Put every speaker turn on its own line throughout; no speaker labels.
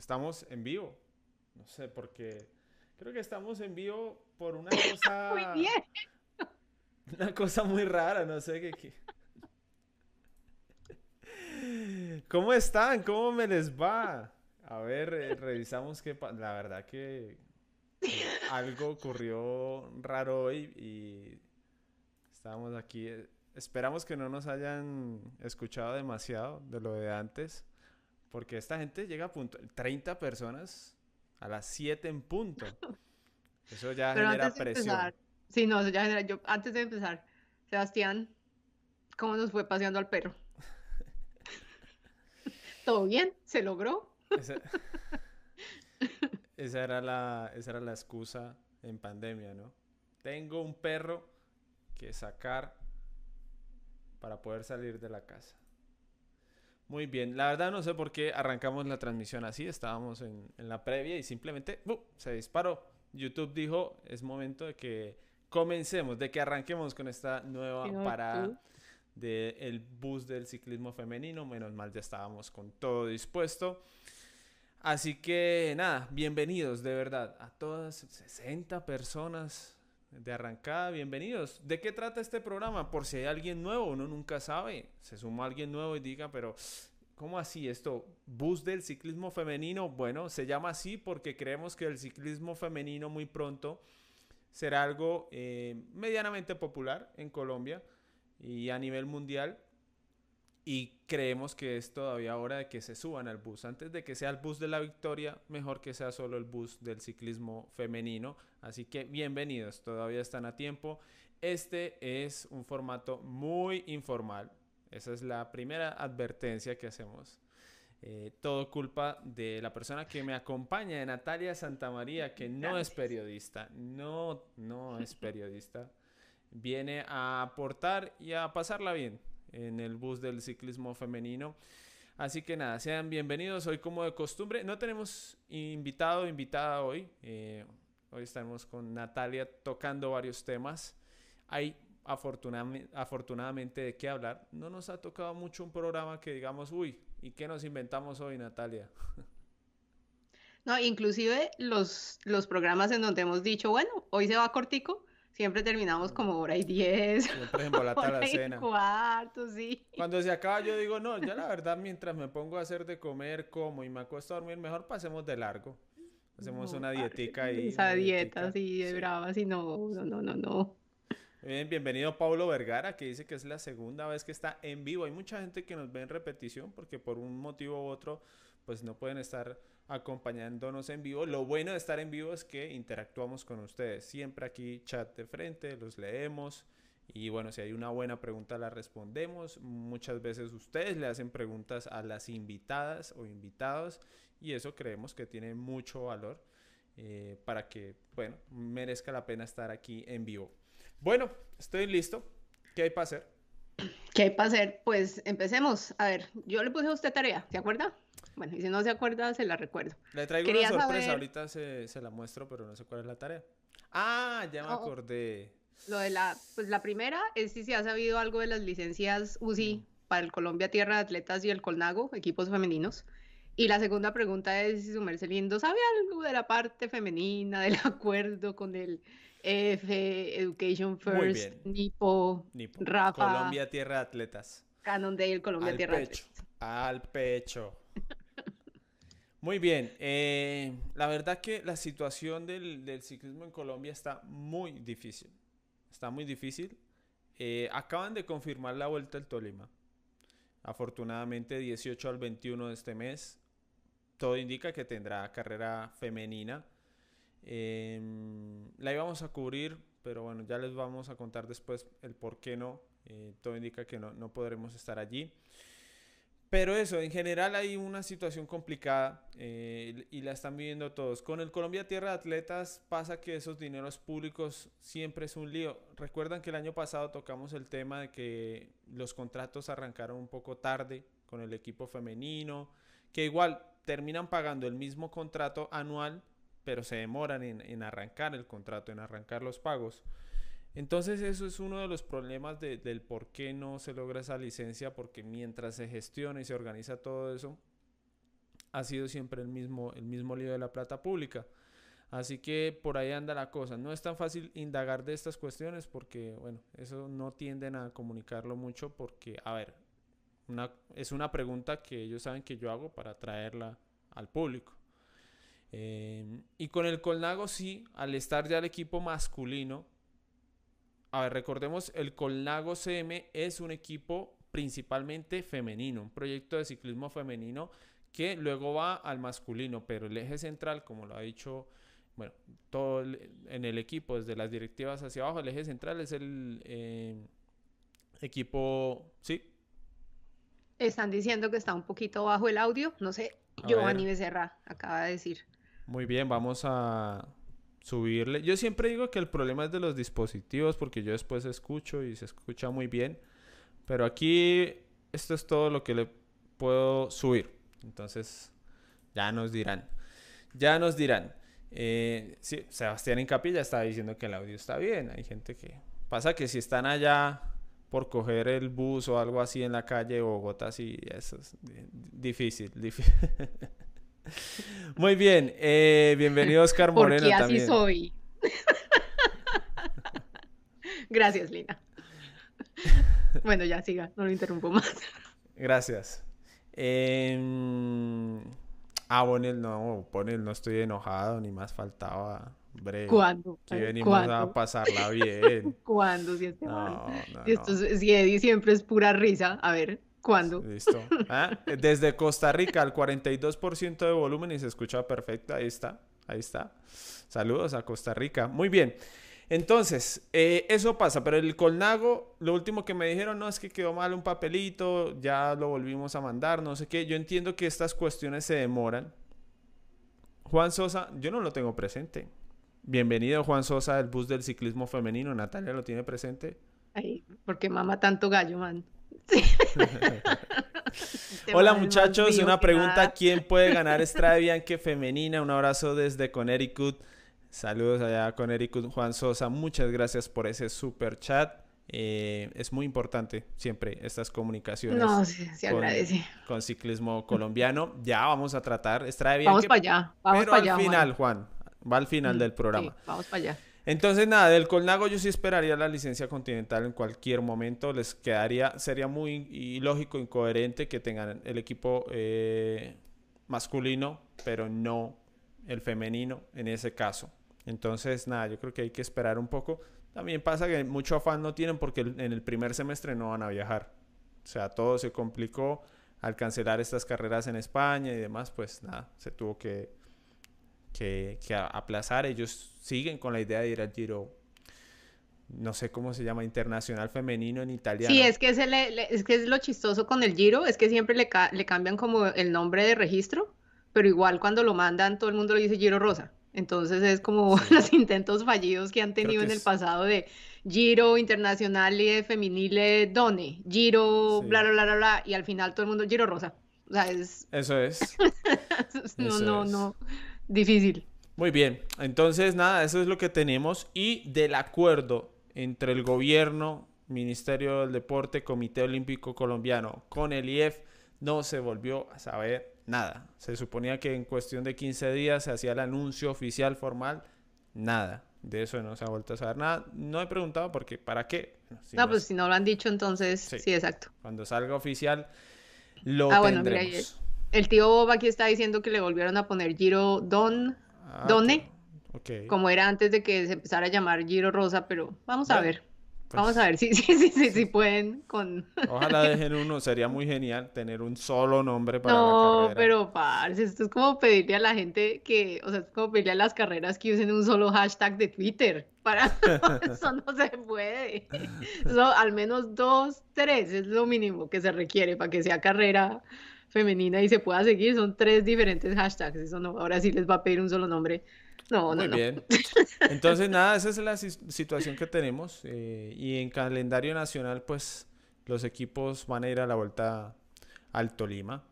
Estamos en vivo. No sé, porque creo que estamos en vivo por una cosa.
Muy bien.
Una cosa muy rara, no sé qué. qué... ¿Cómo están? ¿Cómo me les va? A ver, eh, revisamos qué pa- La verdad que eh, algo ocurrió raro hoy y estábamos aquí. eh, Esperamos que no nos hayan escuchado demasiado de lo de antes, porque esta gente llega a punto. 30 personas a las 7 en punto. Eso ya
Pero
genera
antes de
presión.
empezar, sí, no, eso ya genera- yo, antes de empezar, Sebastián, ¿cómo nos fue paseando al perro? ¿Todo bien? ¿Se logró?
Esa, esa era la, esa era la excusa en pandemia, ¿no? Tengo un perro que sacar para poder salir de la casa. Muy bien, la verdad no sé por qué arrancamos la transmisión así, estábamos en, en la previa y simplemente ¡bum! se disparó. YouTube dijo, es momento de que comencemos, de que arranquemos con esta nueva
Sí,
parada del bus del ciclismo femenino. Menos mal, ya estábamos con todo dispuesto. Así que nada, bienvenidos de verdad a todas 60 personas de arrancada, bienvenidos. ¿De qué trata este programa? Por si hay alguien nuevo, uno nunca sabe. Se suma alguien nuevo y diga, pero ¿cómo así esto? ¿Bus del ciclismo femenino? Bueno, se llama así porque creemos que el ciclismo femenino muy pronto será algo eh, medianamente popular en Colombia y a nivel mundial. Y creemos que es todavía hora de que se suban al bus. Antes de que sea el bus de la victoria, mejor que sea solo el bus del ciclismo femenino. Así que bienvenidos, todavía están a tiempo. Este es un formato muy informal. Esa es la primera advertencia que hacemos. Eh, todo culpa de la persona que me acompaña, de Natalia Santamaría, que no es periodista. No, no es periodista. Viene a aportar y a pasarla bien en el bus del ciclismo femenino. Así que nada, sean bienvenidos. Hoy como de costumbre, no tenemos invitado o invitada hoy. Eh, hoy estamos con Natalia tocando varios temas. Hay afortunadamente, afortunadamente de qué hablar. No nos ha tocado mucho un programa que digamos, uy, ¿y qué nos inventamos hoy, Natalia?
No, inclusive los, los programas en donde hemos dicho, bueno, hoy se va cortico, siempre terminamos como hora y diez,
Siempre embolata la cena.
cuarto, sí.
Cuando se acaba yo digo, no, ya la verdad mientras me pongo a hacer de comer, como y me acuesto a dormir, mejor pasemos de largo. Hacemos
No,
una dietica ahí.
Esa dieta
dietica.
así de
Sí.
brava, así no, no, no, no, no.
Bien, bienvenido Pablo Vergara, que dice que es la segunda vez que está en vivo. Hay mucha gente que nos ve en repetición porque por un motivo u otro, pues no pueden estar acompañándonos en vivo. Lo bueno de estar en vivo es que interactuamos con ustedes. Siempre aquí chat de frente, los leemos. Y bueno, si hay una buena pregunta la respondemos. Muchas veces ustedes le hacen preguntas a las invitadas o invitados y eso creemos que tiene mucho valor eh, para que, bueno, merezca la pena estar aquí en vivo. Bueno, estoy listo. ¿Qué hay para hacer?
¿Qué hay para hacer? Pues empecemos. A ver, yo le puse a usted tarea, ¿se acuerda? Bueno, y si no se acuerda, se la recuerdo.
Le traigo
Quería
una sorpresa,
saber-
ahorita se, se la muestro, pero no sé cuál es la tarea. Ah, ya me
Oh.
acordé.
Lo de la, pues la primera es si se ha sabido algo de las licencias UCI para el Colombia Tierra de Atletas y el Colnago, equipos femeninos. Y la segunda pregunta es si su merced lindo sabe algo de la parte femenina, del acuerdo con el EF, Education First. Nipo,
Nipo.
Rafa.
Colombia, tierra de atletas.
Cannondale, Colombia
Al
Tierra de
pecho.
Atletas.
Al pecho. Muy bien. eh, la verdad que la situación del, ciclismo en Colombia está muy difícil. Está muy difícil. Eh, acaban de confirmar la vuelta al Tolima. Afortunadamente 18 al 21 de este mes. Todo indica que tendrá carrera femenina. Em, la íbamos a cubrir, pero bueno, ya les vamos a contar después el por qué no. Eh, todo indica que no podremos estar allí. Pero eso, en general hay una situación complicada eh, y la están viviendo todos. Con el Colombia Tierra de Atletas pasa que esos dineros públicos siempre es un lío. Recuerdan que el año pasado tocamos el tema de que los contratos arrancaron un poco tarde con el equipo femenino, que igual terminan pagando el mismo contrato anual, pero se demoran en, en arrancar el contrato, en arrancar los pagos. Entonces eso es uno de los problemas de- del por qué no se logra esa licencia, porque mientras se gestiona y se organiza todo eso, ha sido siempre el mismo, el mismo lío de la plata pública. Así que por ahí anda la cosa. No es tan fácil indagar de estas cuestiones porque, bueno, eso no tienden a comunicarlo mucho porque, a ver, es una pregunta que ellos saben que yo hago para traerla al público. Eh, y con el Colnago sí, al estar ya el equipo masculino, a ver, recordemos, el Colnago CM es un equipo principalmente femenino, un proyecto de ciclismo femenino que luego va al masculino, pero el eje central, como lo ha dicho bueno, todo en el equipo, desde las directivas hacia abajo, el eje central es el eh, equipo, ¿sí?
Están diciendo que está un poquito bajo el audio, no sé, Giovanni Becerra acaba de decir.
Muy bien, vamos a subirle. Yo siempre digo que el problema es de los dispositivos porque yo después escucho y se escucha muy bien, pero aquí esto es todo lo que le puedo subir. Entonces, ya nos dirán. Ya nos dirán. Eh, sí, Sebastián en Capilla está diciendo que el audio está bien. Hay gente que... Pasa que si están allá por coger el bus o algo así en la calle de Bogotá, sí, eso es difícil. difícil. Muy bien. Eh, bienvenido Oscar Moreno
Porque así soy. Gracias, Lina. Bueno, ya siga, no lo interrumpo más.
Gracias. Eh, Ah, Bonel, no, Bonel, no estoy enojado, ni más faltaba. Breve.
¿Cuándo?
Si venimos a pasarla bien.
¿Cuándo? Si, este no, no, si, esto, si Eddie siempre es pura risa. A ver, ¿cuándo?
Listo. ¿Ah? Desde Costa Rica al 42% de volumen y se escucha perfecto. Ahí está, ahí está. Saludos a Costa Rica. Muy bien. Entonces, eh, eso pasa, pero el Colnago, lo último que me dijeron, no, es que quedó mal un papelito, ya lo volvimos a mandar, no sé qué. Yo entiendo que estas cuestiones se demoran. Juan Sosa, yo no lo tengo presente. Bienvenido Juan Sosa del bus del ciclismo femenino. Natalia lo tiene presente.
Ay, porque mama tanto gallo, man.
Hola muchachos, una pregunta, ¿quién puede ganar Strade Bianche femenina? Un abrazo desde Connecticut. Saludos allá con Eric Juan Sosa. Muchas gracias por ese super chat. Eh, es muy importante siempre estas comunicaciones.
No, se agradece.
Con ciclismo colombiano. Ya vamos a tratar. bien.
Vamos para allá. Vamos
pero al final, Juan. Va al final del programa.
vamos para allá.
Entonces, nada, del Colnago yo sí esperaría la licencia continental en cualquier momento. Les quedaría, sería muy ilógico, incoherente que tengan el equipo eh, masculino, pero no el femenino en ese caso. Entonces, nada, yo creo que hay que esperar un poco. También pasa que mucho afán no tienen porque en el primer semestre no van a viajar. O sea, todo se complicó al cancelar estas carreras en España y demás, pues nada, se tuvo que, que, aplazar. Ellos siguen con la idea de ir al Giro no sé cómo se llama, internacional femenino en italiano.
Sí, es que es, es, que es lo chistoso con el Giro, es que siempre le, le, cambian como el nombre de registro, pero igual cuando lo mandan todo el mundo le dice Giro Rosa. Entonces es como los intentos fallidos que han tenido en el pasado de Giro Internacional y Feminile Done, Giro, bla, bla, bla, bla, y al final todo el mundo Giro Rosa. O sea, es...
Eso es.
no, no, no. Difícil.
Muy bien. Entonces, nada, eso es lo que tenemos. Y del acuerdo entre el gobierno, Ministerio del Deporte, Comité Olímpico Colombiano, con el IEF, no se volvió a saber nada. Se suponía que en cuestión de 15 días se hacía el anuncio oficial formal, nada. De eso no se ha vuelto a saber nada. No he preguntado porque, ¿para qué?
no, pues si no lo han dicho, entonces sí, exacto.
Cuando salga oficial, lo ah, Bueno, mira,
el tío Bob aquí está diciendo que le volvieron a poner Giro Don, ah, Done, como era antes de que se empezara a llamar Giro Rosa, pero vamos a ver. Vamos a ver si sí, sí, sí, sí, pueden con...
Ojalá dejen uno, sería muy genial tener un solo nombre para
no,
la carrera.
No, pero parce, esto es como pedirle a la gente que, o sea, es como pedirle a las carreras que usen un solo hashtag de Twitter. Para eso no se puede. Eso, al menos dos, tres es lo mínimo que se requiere para que sea carrera femenina y se pueda seguir. Son tres diferentes hashtags. Eso no, ahora sí les va a pedir un solo nombre. No, no,
Muy bien. Entonces, nada, esa es la situación que tenemos. Eh, y en calendario nacional, pues los equipos van a ir a la vuelta al Tolima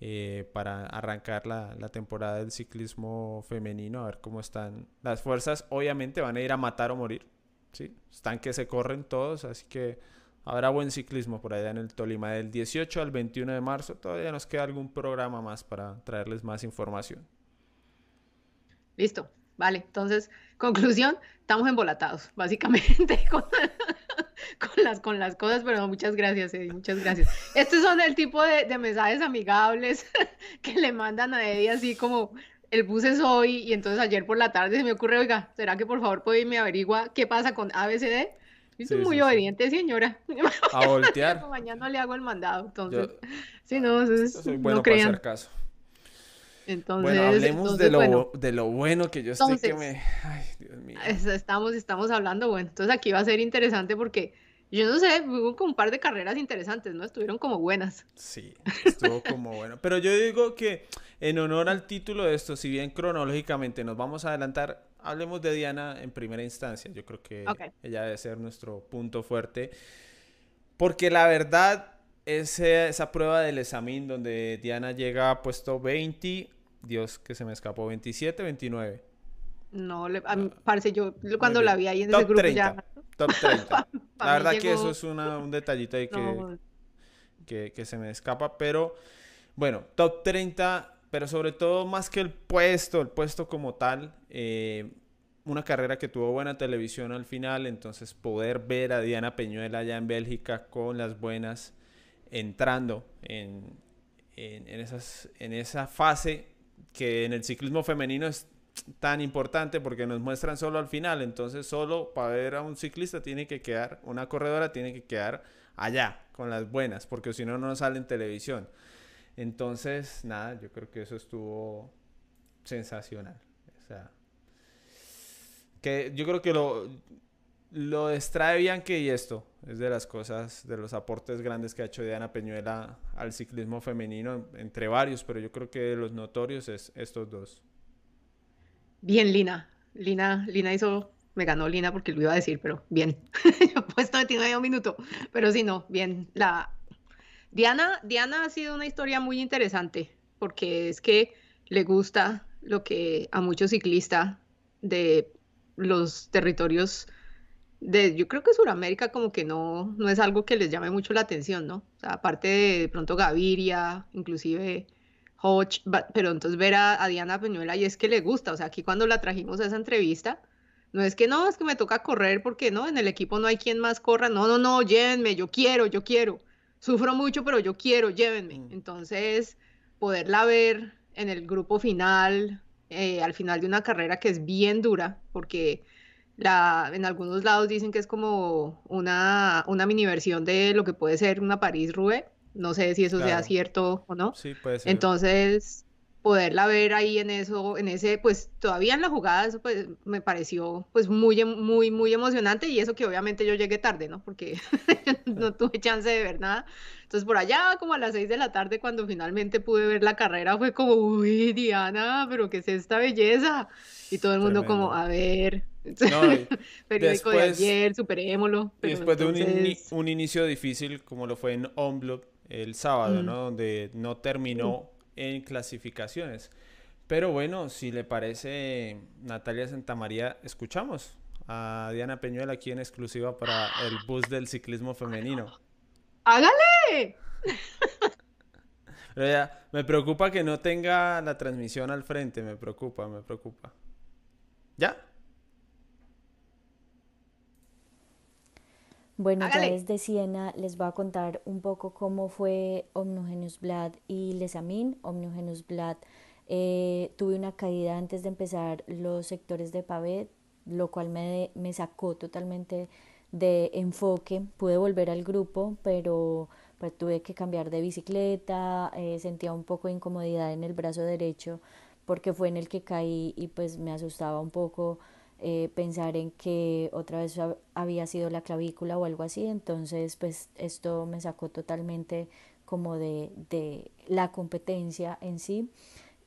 eh, para arrancar la, temporada del ciclismo femenino, a ver cómo están las fuerzas. Obviamente van a ir a matar o morir. ¿sí? Están que se corren todos, así que habrá buen ciclismo por allá en el Tolima del 18 al 21 de marzo. Todavía nos queda algún programa más para traerles más información.
Listo, vale. Entonces, conclusión, estamos embolatados, básicamente, con, las, con las cosas, pero muchas gracias, Eddie, muchas gracias. Estos son el tipo de, de mensajes amigables que le mandan a Eddie así como, el bus es hoy y entonces ayer por la tarde se me ocurre, oiga, ¿será que por favor puede irme averigua qué pasa con ABCD? Y soy muy obediente, señora.
A voltear.
Mañana le hago el mandado, entonces. sí, no, entonces,
soy bueno no para hacer caso.
Entonces,
bueno, hablemos de, lo, de lo bueno que yo sé que me... Ay, Dios mío.
Estamos, estamos hablando, bueno, entonces aquí va a ser interesante porque yo no sé, hubo como un par de carreras interesantes, ¿no? Estuvieron como buenas.
Sí, estuvo como bueno. Pero yo digo que en honor al título de esto, si bien cronológicamente nos vamos a adelantar, hablemos de Diana en primera instancia. Yo creo que ella debe ser nuestro punto fuerte. Porque la verdad, ese, esa prueba del examen donde Diana llega a puesto 20, Dios que se me escapó, 27, 29.
No, le, a mí ah, parece yo cuando la vi ahí en ese grupo ya.
Top 30. la verdad que eso es un detallito ahí que, que, que se me escapa, pero bueno, top 30 pero sobre todo más que el puesto, el puesto como tal, eh, una carrera que tuvo buena televisión al final, entonces poder ver a Diana Peñuela allá en Bélgica con las buenas entrando en, en, esas, en esa fase que en el ciclismo femenino es tan importante porque nos muestran solo al final, entonces solo para ver a un ciclista tiene que quedar, una corredora tiene que quedar allá con las buenas, porque si no, no sale en televisión. Entonces, nada, yo creo que eso estuvo sensacional. O sea, que yo creo que lo, lo extrae Bianchi y esto es de las cosas, de los aportes grandes que ha hecho Diana Peñuela al ciclismo femenino, entre varios, pero yo creo que de los notorios es estos dos.
Bien, Lina. Lina, Lina hizo, me ganó Lina porque lo iba a decir, pero bien. Yo he puesto medio minuto, pero sí, no, bien. La, Diana, Diana ha sido una historia muy interesante porque es que le gusta lo que a muchos ciclistas de los territorios de, yo creo que Sudamérica como que no, no es algo que les llame mucho la atención, ¿no? O sea, aparte de, pronto Gaviria, inclusive Hodge, pero entonces ver a, Diana Peñuela y es que le gusta, o sea, aquí cuando la trajimos a esa entrevista, no es que no, es que me toca correr porque no, en el equipo no hay quien más corra, no, no, no, llévenme, yo quiero, yo quiero sufro mucho, pero yo quiero, llévenme. Mm. Entonces, poderla ver en el grupo final, eh, al final de una carrera que es bien dura, porque la, en algunos lados dicen que es como una, una mini versión de lo que puede ser una París-Roubaix. No sé si eso sea cierto o no.
Sí, puede ser.
Entonces, poderla ver ahí en eso, en ese, pues todavía en la jugada, eso pues me pareció pues muy, em, muy, muy emocionante y eso que obviamente yo llegué tarde, ¿no? Porque no tuve chance de ver nada. Entonces por allá como a las seis de la tarde cuando finalmente pude ver la carrera fue como, uy, Diana, pero ¿qué es esta belleza? Y todo el mundo como, a ver, periódico de ayer, superémoslo.
y después de un, un, inicio difícil como lo fue en Onblock el sábado, ¿no? Donde no terminó en clasificaciones. Pero bueno, si le parece, Natalia Santamaría, escuchamos a Diana Peñuela aquí en exclusiva para el bus del ciclismo femenino.
¡Hágale!
Pero ya, me preocupa que no tenga la transmisión al frente, me preocupa, me preocupa. ¿Ya?
Bueno, ya desde Siena les voy a contar un poco cómo fue Omnogenus Blood y Lesamin. Omnogenus Blood eh, tuve una caída antes de empezar los sectores de Pavé, lo cual me, me sacó totalmente de enfoque. Pude volver al grupo, pero pues, tuve que cambiar de bicicleta, eh, sentía un poco de incomodidad en el brazo derecho porque fue en el que caí y pues me asustaba un poco eh, pensar en que otra vez había sido la clavícula o algo así, entonces pues esto me sacó totalmente como de, de la competencia en sí.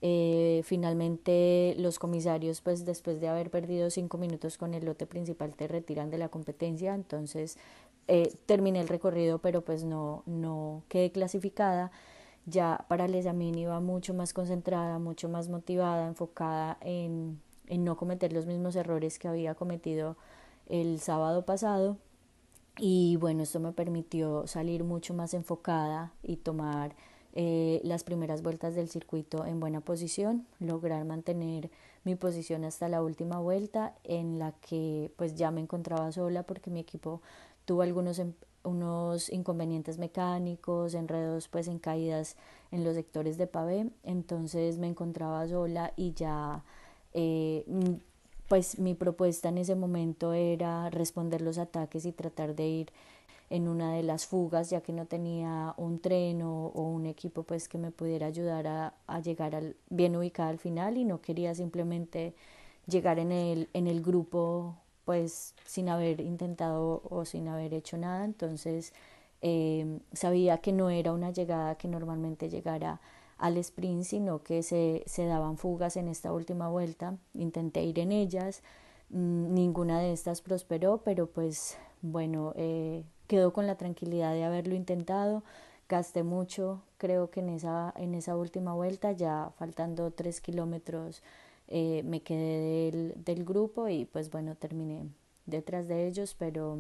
Eh, finalmente los comisarios pues después de haber perdido cinco minutos con el lote principal te retiran de la competencia, entonces eh, terminé el recorrido pero pues no, no quedé clasificada. Ya para el examen iba mucho más concentrada, mucho más motivada, enfocada en en no cometer los mismos errores que había cometido el sábado pasado. Y bueno, esto me permitió salir mucho más enfocada y tomar eh, las primeras vueltas del circuito en buena posición, lograr mantener mi posición hasta la última vuelta en la que pues ya me encontraba sola porque mi equipo tuvo algunos em, unos inconvenientes mecánicos, enredos pues en caídas en los sectores de pavé, entonces me encontraba sola y ya eh, pues mi propuesta en ese momento era responder los ataques y tratar de ir en una de las fugas ya que no tenía un tren o, un equipo pues que me pudiera ayudar a, llegar al, bien ubicada al final y no quería simplemente llegar en el, en el grupo pues sin haber intentado o sin haber hecho nada. Entonces eh, sabía que no era una llegada que normalmente llegara al sprint, sino que se, se daban fugas en esta última vuelta. Intenté ir en ellas, mm, ninguna de estas prosperó, pero pues bueno, eh, quedó con la tranquilidad de haberlo intentado. Gasté mucho, creo que en esa, en esa última vuelta, ya faltando tres kilómetros, eh, me quedé del, del grupo y pues bueno, terminé detrás de ellos, pero,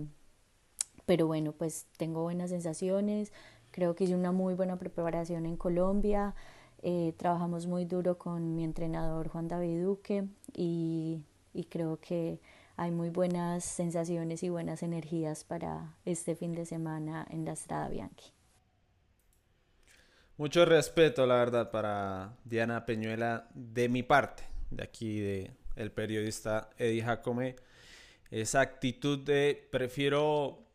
pero bueno, pues tengo buenas sensaciones, Creo que hice una muy buena preparación en Colombia. Eh, trabajamos muy duro con mi entrenador Juan David Duque y, y creo que hay muy buenas sensaciones y buenas energías para este fin de semana en la Estrada Bianchi.
Mucho respeto, la verdad, para Diana Peñuela de mi parte, de aquí de el periodista Eddie Jacome. Esa actitud de prefiero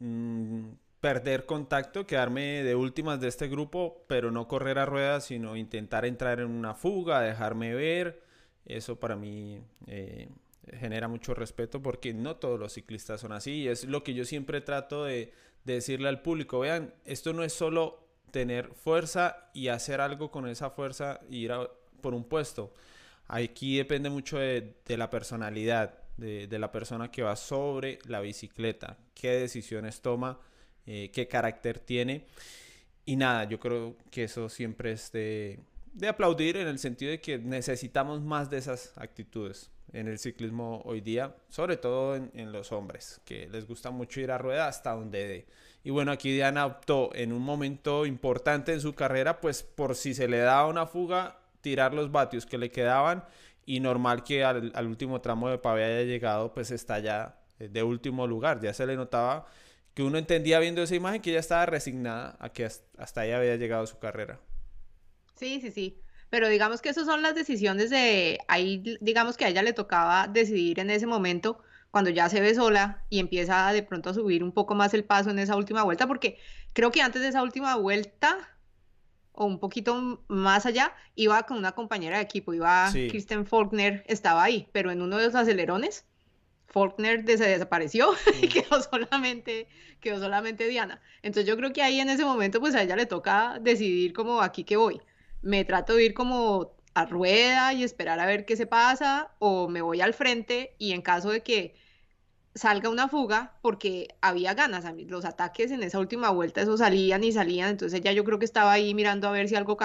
mm, perder contacto, quedarme de últimas de este grupo, pero no correr a ruedas, sino intentar entrar en una fuga, dejarme ver. Eso para mí eh, genera mucho respeto porque no todos los ciclistas son así. Y es lo que yo siempre trato de, decirle al público. Vean, esto no es solo tener fuerza y hacer algo con esa fuerza y ir por un puesto. Aquí depende mucho de, la personalidad de, de la persona que va sobre la bicicleta, qué decisiones toma eh, qué carácter tiene. Y nada, yo creo que eso siempre es de, aplaudir en el sentido de que necesitamos más de esas actitudes en el ciclismo hoy día, sobre todo en, los hombres, que les gusta mucho ir a rueda hasta donde dé. Y bueno, aquí Diana optó en un momento importante en su carrera, pues por si se le daba una fuga, tirar los vatios que le quedaban y normal que al, último tramo de pavé haya llegado, pues está ya de último lugar, ya se le notaba que uno entendía viendo esa imagen que ella estaba resignada a que hasta ahí había llegado su carrera.
Sí, sí, sí. Pero digamos que esas son las decisiones de ahí, digamos que a ella le tocaba decidir en ese momento cuando ya se ve sola y empieza de pronto a subir un poco más el paso en esa última vuelta, porque creo que antes de esa última vuelta o un poquito más allá, iba con una compañera de equipo, iba Kristen Faulkner, estaba ahí, pero en uno de los acelerones Faulkner se desapareció y quedó solamente, quedó solamente Diana. Entonces yo creo que ahí en ese momento pues a ella le toca decidir como aquí que voy. Me trato de ir como a rueda y esperar a ver qué se pasa o me voy al frente y en caso de que salga una fuga porque había ganas, los ataques en esa última vuelta eso salían y salían, entonces ya yo creo que estaba ahí mirando a ver si algo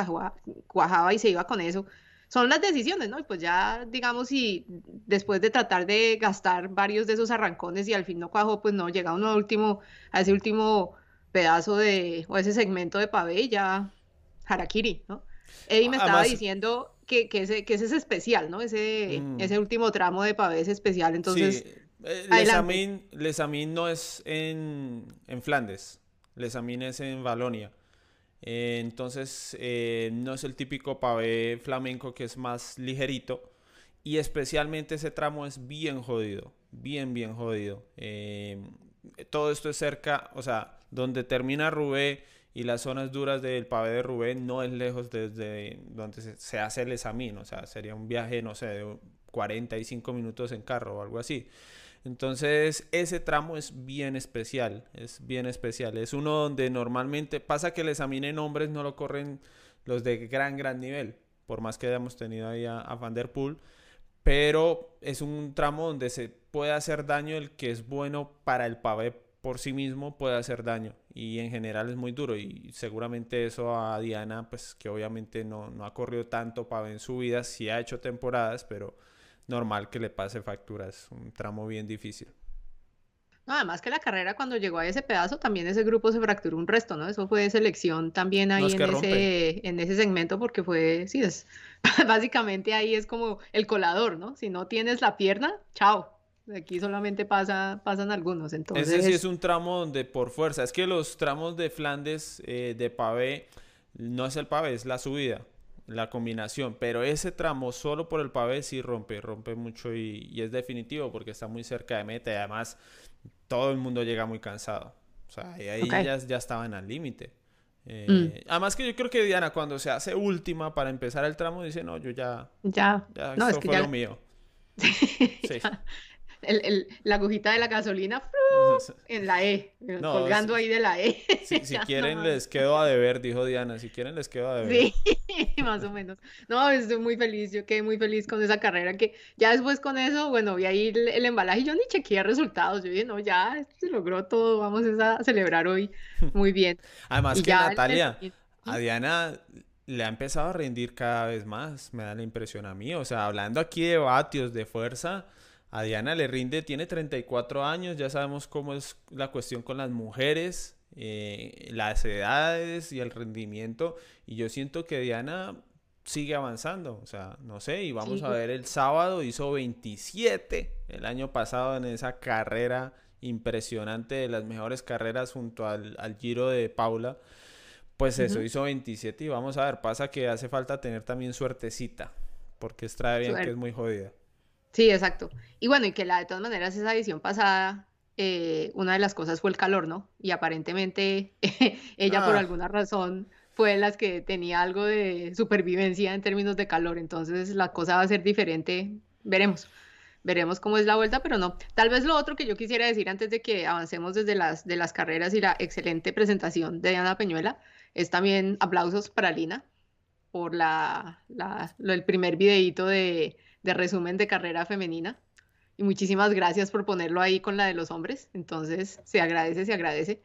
cuajaba y se iba con eso son las decisiones, ¿no? Y pues ya, digamos, si después de tratar de gastar varios de esos arrancones y al fin no cuajo, pues no, llega uno último, a ese último pedazo de, o ese segmento de pavé, ya harakiri, ¿no? Eddie me estaba diciendo que, que, ese, que ese es especial, ¿no? Ese, mm. ese último tramo de pavé es especial, entonces... Sí.
Eh, Lesamin, no es en, en Flandes, Lesamin es en Valonia. Eh, entonces eh, no es el típico pavé flamenco que es más ligerito. Y especialmente ese tramo es bien jodido. Bien, bien jodido. Eh, todo esto es cerca, o sea, donde termina Rubé y las zonas duras del pavé de Rubé no es lejos desde donde se, hace el examen. O sea, sería un viaje, no sé, de 45 minutos en carro o algo así. Entonces ese tramo es bien especial, es bien especial. Es uno donde normalmente pasa que el examinen hombres no lo corren los de gran, gran nivel, por más que hayamos tenido ahí a, Van Der Poel. Pero es un tramo donde se puede hacer daño el que es bueno para el pavé por sí mismo puede hacer daño y en general es muy duro y seguramente eso a Diana pues que obviamente no, no ha corrido tanto pavé en su vida, sí ha hecho temporadas pero normal que le pase factura, es un tramo bien difícil.
No, además que la carrera cuando llegó a ese pedazo, también ese grupo se fracturó un resto, ¿no? Eso fue selección también ahí en ese, en ese segmento porque fue, sí, es básicamente ahí es como el colador, ¿no? Si no tienes la pierna, chao. Aquí solamente pasa, pasan algunos, entonces...
Ese sí es un tramo donde por fuerza, es que los tramos de Flandes eh, de pavé, no es el pavé, es la subida la combinación, pero ese tramo solo por el pavé sí rompe, rompe mucho y, y, es definitivo porque está muy cerca de meta y además todo el mundo llega muy cansado. O sea, ahí ya, ya, estaban al límite. Eh, mm. Además que yo creo que Diana cuando se hace última para empezar el tramo dice, no, yo ya...
Ya.
ya no, es que fue ya... lo mío.
sí el, el, la agujita de la gasolina en la E, colgando ahí de la E.
Si, quieren les quedo a deber, dijo Diana, si quieren les quedo a deber.
Sí, más o menos. No, estoy muy feliz, yo quedé muy feliz con esa carrera, que ya después con eso, bueno, vi ahí el, embalaje y yo ni chequeé resultados, yo dije, no, ya se logró todo, vamos a celebrar hoy muy bien.
Además que Natalia, a Diana le ha empezado a rendir cada vez más, me da la impresión a mí, o sea, hablando aquí de vatios, de fuerza a Diana le rinde, tiene 34 años, ya sabemos cómo es la cuestión con las mujeres, eh, las edades y el rendimiento. Y yo siento que Diana sigue avanzando, o sea, no sé, y vamos a ver el sábado, hizo 27 el año pasado en esa carrera impresionante de las mejores carreras junto al, Giro de Paula. Pues eso, hizo 27 y vamos a ver, pasa que hace falta tener también suertecita, porque es bien que es muy jodida.
Sí, exacto. Y bueno, y que la de todas maneras esa edición pasada, eh, una de las cosas fue el calor, ¿no? Y aparentemente ella por ah. alguna razón fue las que tenía algo de supervivencia en términos de calor, entonces la cosa va a ser diferente, veremos. Veremos cómo es la vuelta, pero no. Tal vez lo otro que yo quisiera decir antes de que avancemos desde las, de las carreras y la excelente presentación de Diana Peñuela es también aplausos para Lina por la, la, el primer videíto de, de resumen de carrera femenina. Y muchísimas gracias por ponerlo ahí con la de los hombres. Entonces, se agradece, se agradece.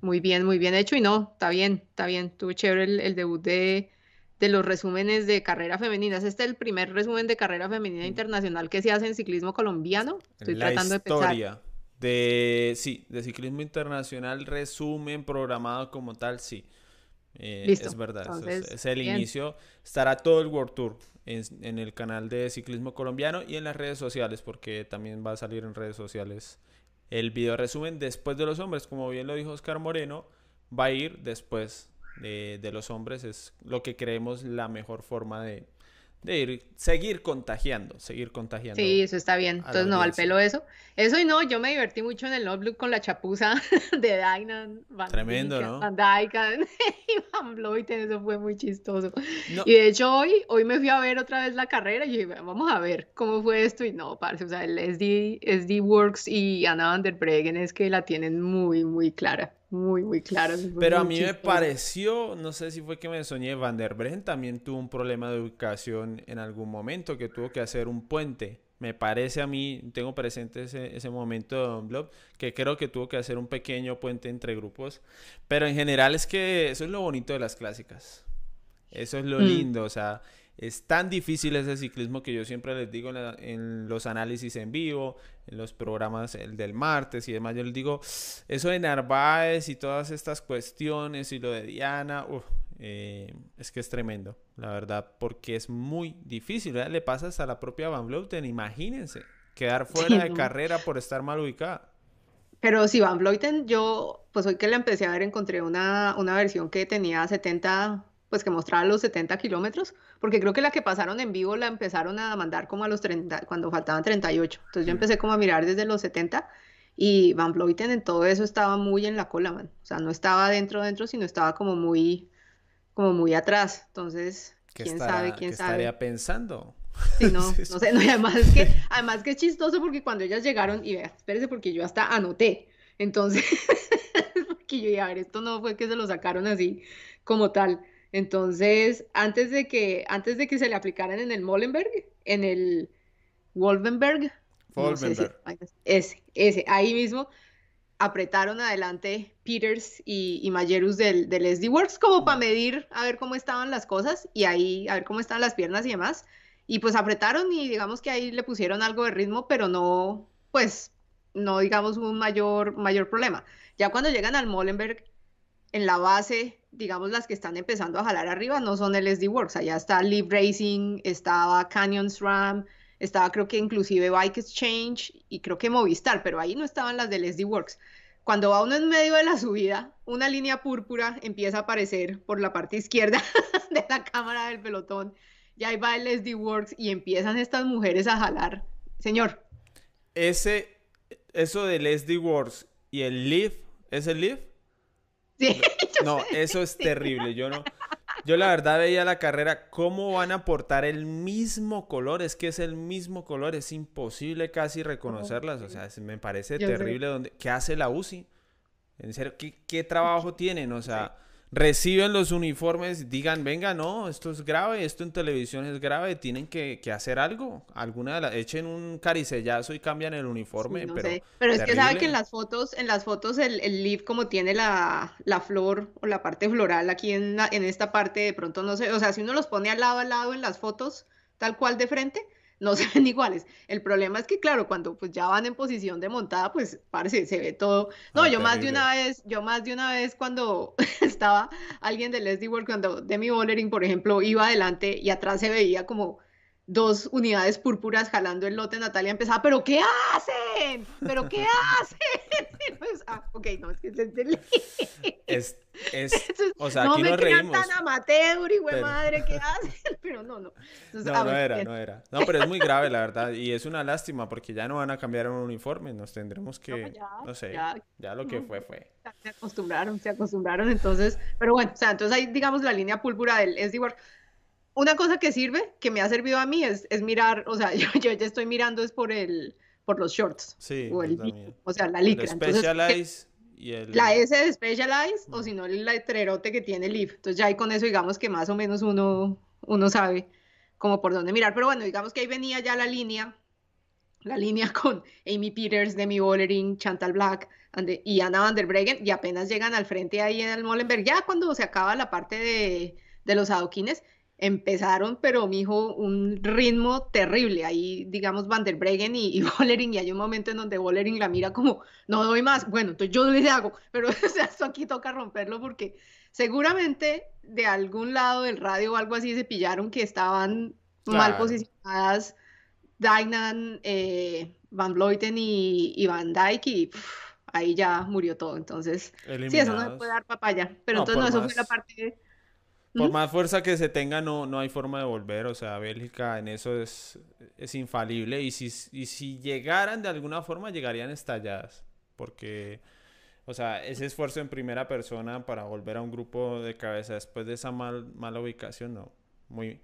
Muy bien, muy bien hecho. Y no, está bien, está bien. Tuvo chévere el, debut de, de, los resúmenes de carrera femenina. Este es el primer resumen de carrera femenina mm. internacional que se hace en ciclismo colombiano. Estoy tratando de pensar.
De, sí, de ciclismo internacional, resumen programado como tal, sí. Eh, es verdad, es, el inicio. Estará todo el World Tour en, el canal de Ciclismo Colombiano y en las redes sociales, porque también va a salir en redes sociales el video resumen después de los hombres. Como bien lo dijo Oscar Moreno, va a ir después de, de los hombres. Es lo que creemos la mejor forma de, de ir, seguir contagiando, seguir contagiando.
Sí, eso está bien. Entonces no al pelo eso. Eso y no, yo me divertí mucho en el notebook con la chapuza de Dynan.
Tremendo, ¿no?
Van Dyke y Van Bloiten, eso fue muy chistoso. Y de hecho hoy, hoy me fui a ver otra vez la carrera y dije, vamos a ver cómo fue esto y no, parce, o sea, el SD, SD Works y Anna van der Breggen es que la tienen muy, muy clara muy, muy claras.
Pero a mí me pareció, no sé si fue que me soñé, Van der Breggen también tuvo un problema de ubicación en algún momento que tuvo que hacer un puente. Me parece a mí, tengo presente ese, ese momento de Don Blob, que creo que tuvo que hacer un pequeño puente entre grupos. Pero en general es que eso es lo bonito de las clásicas. Eso es lo mm. lindo, o sea, es tan difícil ese ciclismo que yo siempre les digo en, los análisis en vivo, en los programas el del martes y demás. Yo les digo, eso de Narváez y todas estas cuestiones y lo de Diana, eh, es que es tremendo, la verdad, porque es muy difícil. Le pasa hasta la propia Van Vleuten, imagínense, quedar fuera de carrera por estar mal ubicada.
Pero si Van Vleuten, yo, pues hoy que la empecé a ver, encontré una, una versión que tenía 70 pues que mostraba los 70 kilómetros, porque creo que la que pasaron en vivo la empezaron a mandar como a los 30, cuando faltaban 38. Entonces yo empecé como a mirar desde los 70 y Van Vleuten en todo eso estaba muy en la cola, man. O sea, no estaba dentro, dentro, sino estaba como muy, como muy atrás. Entonces, quién sabe, quién
¿qué
sabe.
estaría pensando?
Sí, no, no sé, no, además que, además que es chistoso porque cuando ellas llegaron, y vea, espérese porque yo hasta anoté, entonces, porque yo, a ver, esto no fue que se lo sacaron así como tal, entonces, antes de que, antes de que se le aplicaran en el Molenberg, en el Wolvenberg, ese, ese, ahí mismo apretaron adelante Peters y, y Mayerus del, del SD Works como para medir a ver cómo estaban las cosas y ahí a ver cómo estaban las piernas y demás. Y pues apretaron y digamos que ahí le pusieron algo de ritmo, pero no, pues no digamos un mayor, mayor problema. Ya cuando llegan al Molenberg, en la base, digamos las que están empezando a jalar arriba, no son el SD Works, allá está Live Racing, estaba Canyon SRAM, estaba creo que inclusive Bike Exchange y creo que Movistar, pero ahí no estaban las del SD Works. Cuando va uno en medio de la subida, una línea púrpura empieza a aparecer por la parte izquierda de la cámara del pelotón. Y ahí va el SD Works y empiezan estas mujeres a jalar. Señor.
Ese, eso del SD Works y el Live, ¿es el Live?
Sí.
No, eso es terrible. Yo no. Yo la verdad veía la carrera, ¿cómo van a portar el mismo color? Es que es el mismo color, es imposible casi reconocerlas. O sea, me parece terrible. Donde, ¿Qué hace la UCI? En serio, ¿qué, trabajo tienen? O sea, reciben los uniformes, digan, venga, no, esto es grave, esto en televisión es grave, tienen que, hacer algo. Alguna de las, echen un caricellazo y cambian el uniforme. pero,
pero es que sabe que en las fotos, en las fotos el, el leaf como tiene la, la, flor o la parte floral aquí en, en esta parte, de pronto no sé, o sea, si uno los pone al lado al lado en las fotos, tal cual de frente, no se ven iguales. El problema es que, claro, cuando pues ya van en posición de montada, pues parece, se ve todo. No, ah, yo más de una vez, yo más de una vez cuando estaba alguien de SD World, cuando Demi Bollering, por ejemplo, iba adelante y atrás se veía como dos unidades púrpuras jalando el lote, Natalia empezaba, ¿pero qué hacen? ¿Pero qué hacen? Pues, ah, ok, no, es que
es, es, o sea, no aquí me nos reímos.
tan amateur, y pero... madre, ¿qué hacen? Pero no, no.
no, no era, no era. No, pero es muy grave, la verdad, y es una lástima porque ya no van a cambiar un uniforme, nos tendremos que, no, sé, ya, ya, lo que fue, fue.
Se acostumbraron, se acostumbraron, entonces, pero bueno, o sea, entonces ahí, digamos, la línea púrpura del SD Work una cosa que sirve, que me ha servido a mí, es, es mirar, o sea, yo, yo, ya estoy mirando es por el por los shorts.
Sí,
o, el, o sea, la licra.
Specialize y el...
La S de Specialize, o si no, el letrerote que tiene Leaf. Entonces ya ahí con eso, digamos que más o menos uno, uno sabe como por dónde mirar. Pero bueno, digamos que ahí venía ya la línea, la línea con Amy Peters, Demi Wollering, Chantal Black y Anna van der Breggen, y apenas llegan al frente ahí en el Molenberg, ya cuando se acaba la parte de, de los adoquines, empezaron, pero mijo, un ritmo terrible. Ahí, digamos, Van der Breggen y, y Bollering, y hay un momento en donde Bollering la mira como, no doy más. Bueno, entonces yo le hago, pero o sea, esto aquí toca romperlo porque seguramente de algún lado del radio o algo así se pillaron que estaban mal posicionadas Dainan, eh, Van Vleuten y, Van Dyke y ahí ya murió todo. Entonces, sí, eso no se puede dar papaya. Pero entonces no, eso fue la parte
por más fuerza que se tenga, no, no hay forma de volver. O sea, Bélgica en eso es, es infalible. Y si, y si llegaran de alguna forma, llegarían estalladas. Porque, o sea, ese esfuerzo en primera persona para volver a un grupo de cabeza después de esa mal, mala ubicación, no. Muy,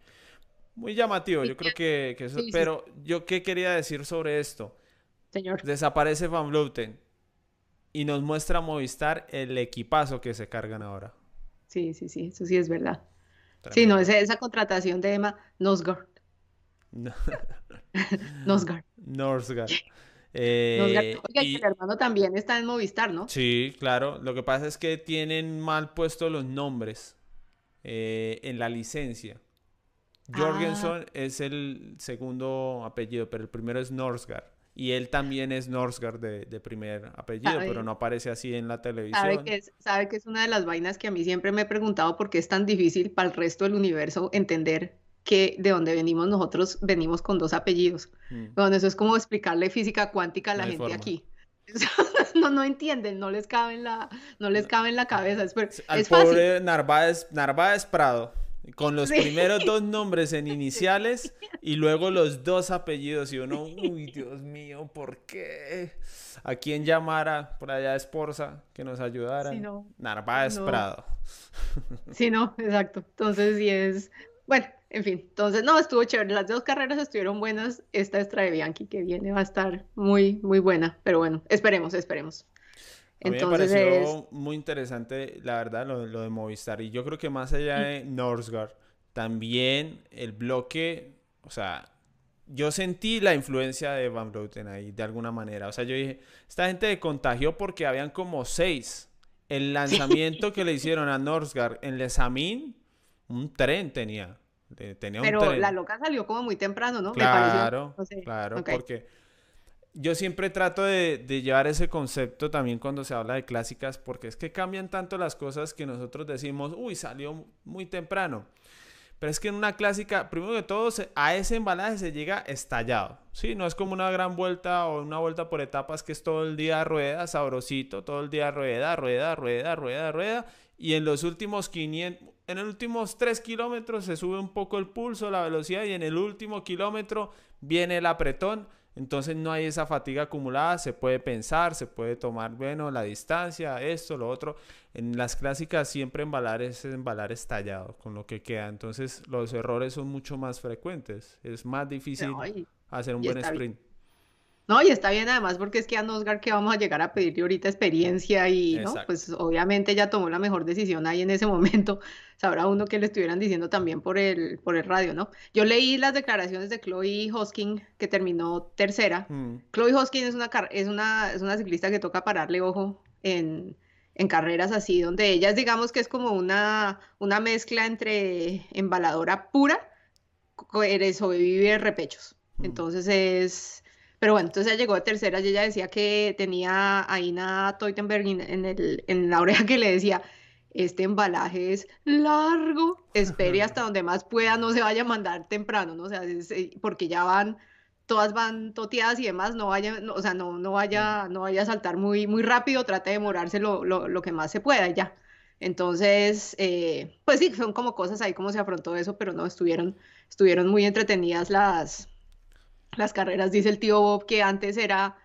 muy llamativo. Yo creo que, eso. pero, ¿yo qué quería decir sobre esto?
Señor.
Desaparece Van Vleuten y nos muestra Movistar el equipazo que se cargan ahora.
Sí, sí, sí, eso sí es verdad. Sí, no, esa, esa contratación de Emma Nosgard. Nosgard.
Nosgard.
Eh, Oiga, y... el hermano también está en Movistar, ¿no?
Sí, claro. Lo que pasa es que tienen mal puestos los nombres eh, en la licencia. Jorgensen ah. es el segundo apellido, pero el primero es Norsgaard. Y él también es Norsgaard de, primer apellido, pero no aparece así en la televisión.
Sabe que, es, sabe que es una de las vainas que a mí siempre me he preguntado por qué es tan difícil para el resto del universo entender que de donde venimos nosotros venimos con dos apellidos. Mm. Bueno, eso es como explicarle física cuántica a la gente aquí. no, no entienden, no les cabe en la, no les cabe en la cabeza. Es,
Al pobre Narváez, Narváez Prado. Con los primeros dos nombres en iniciales y luego los dos apellidos. Y uno, uy, Dios mío, ¿por qué? ¿A quién llamara por allá Esporza que nos ayudara? Sí, no. Narváez Prado.
Sí, no, exacto. Entonces, sí es. Bueno, en fin. Entonces, no, estuvo chévere. Las dos carreras estuvieron buenas. Esta es de Bianchi que viene va a estar muy, muy buena. Pero bueno, esperemos, esperemos.
A mí me pareció muy interesante, la verdad, lo, de Movistar. Y yo creo que más allá de Norsgaard, también el bloque, o sea, yo sentí la influencia de Van Vleuten ahí, de alguna manera. O sea, yo dije, esta gente contagió porque habían como seis. El lanzamiento que le hicieron a Norsgaard en Lesamin, un tren tenía. Tenía
Pero la loca salió como muy temprano, ¿no?
Claro, claro, porque yo siempre trato de, llevar ese concepto también cuando se habla de clásicas, porque es que cambian tanto las cosas que nosotros decimos, uy, salió muy temprano. Pero es que en una clásica, primero de todo, a ese embalaje se llega estallado. ¿sí? No es como una gran vuelta o una vuelta por etapas que es todo el día rueda, sabrosito, todo el día rueda, rueda, rueda, rueda, rueda. Y en los últimos 500, en los últimos 3 kilómetros se sube un poco el pulso, la velocidad, y en el último kilómetro viene el apretón entonces no hay esa fatiga acumulada, se puede pensar, se puede tomar, bueno, la distancia, esto, lo otro. En las clásicas siempre embalar es embalar estallado con lo que queda. Entonces los errores son mucho más frecuentes. Es más difícil hacer un buen sprint.
No, y está bien además porque es que a Nosgar que vamos a llegar a pedirle ahorita experiencia y, ¿no? Pues obviamente ella tomó la mejor decisión ahí en ese momento. Sabrá uno que le estuvieran diciendo también por el, por el radio, ¿no? Yo leí las declaraciones de Chloe Hosking, que terminó tercera. Mm. Chloe Hosking es una, es, una, es una ciclista que toca pararle ojo en, en carreras así, donde ella es, digamos que es como una, una mezcla entre embaladora pura, sobrevive repechos. Mm. Entonces es pero bueno, entonces ella llegó de tercera y ella decía que tenía a Ina Teutenberg en, el, en la oreja que le decía, este embalaje es largo, espere hasta donde más pueda, no se vaya a mandar temprano, ¿no? O sea, eh, porque ya van, todas van toteadas y demás, no vaya, o sea, no, no vaya, no vaya a saltar muy, muy rápido, trate de demorarse lo, lo, que más se pueda y ya. Entonces, eh, pues sí, son como cosas ahí como se afrontó eso, pero no, estuvieron, estuvieron muy entretenidas las, las carreras. Dice el tío Bob que antes era,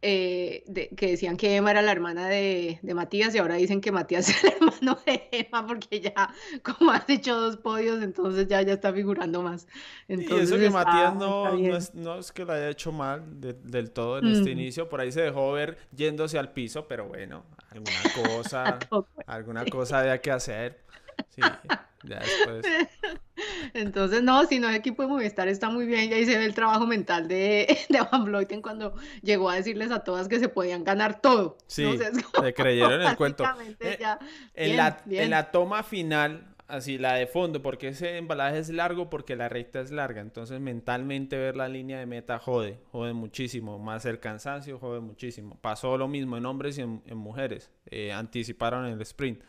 eh, que decían que Emma era la hermana de, Matías y ahora dicen que Matías es el hermano de Emma porque ya como has hecho dos podios, entonces ya, ya está figurando más. Entonces,
y eso que Matías no, no, es, que lo haya hecho mal del todo en este inicio, por ahí se dejó ver yéndose al piso, pero bueno, alguna cosa, alguna cosa había que hacer. Sí, ya después.
Entonces, no, si no, el equipo de Movistar está muy bien. Y ahí se ve el trabajo mental de, de Van Vleuten cuando llegó a decirles a todas que se podían ganar todo.
Sí, le creyeron el cuento. Eh, en, la, en la toma final, así, la de fondo, porque ese embalaje es largo, porque la recta es larga. Entonces, mentalmente ver la línea de meta jode, jode muchísimo. Más el cansancio, jode muchísimo. Pasó lo mismo en hombres y en, mujeres. Eh, anticiparon el sprint.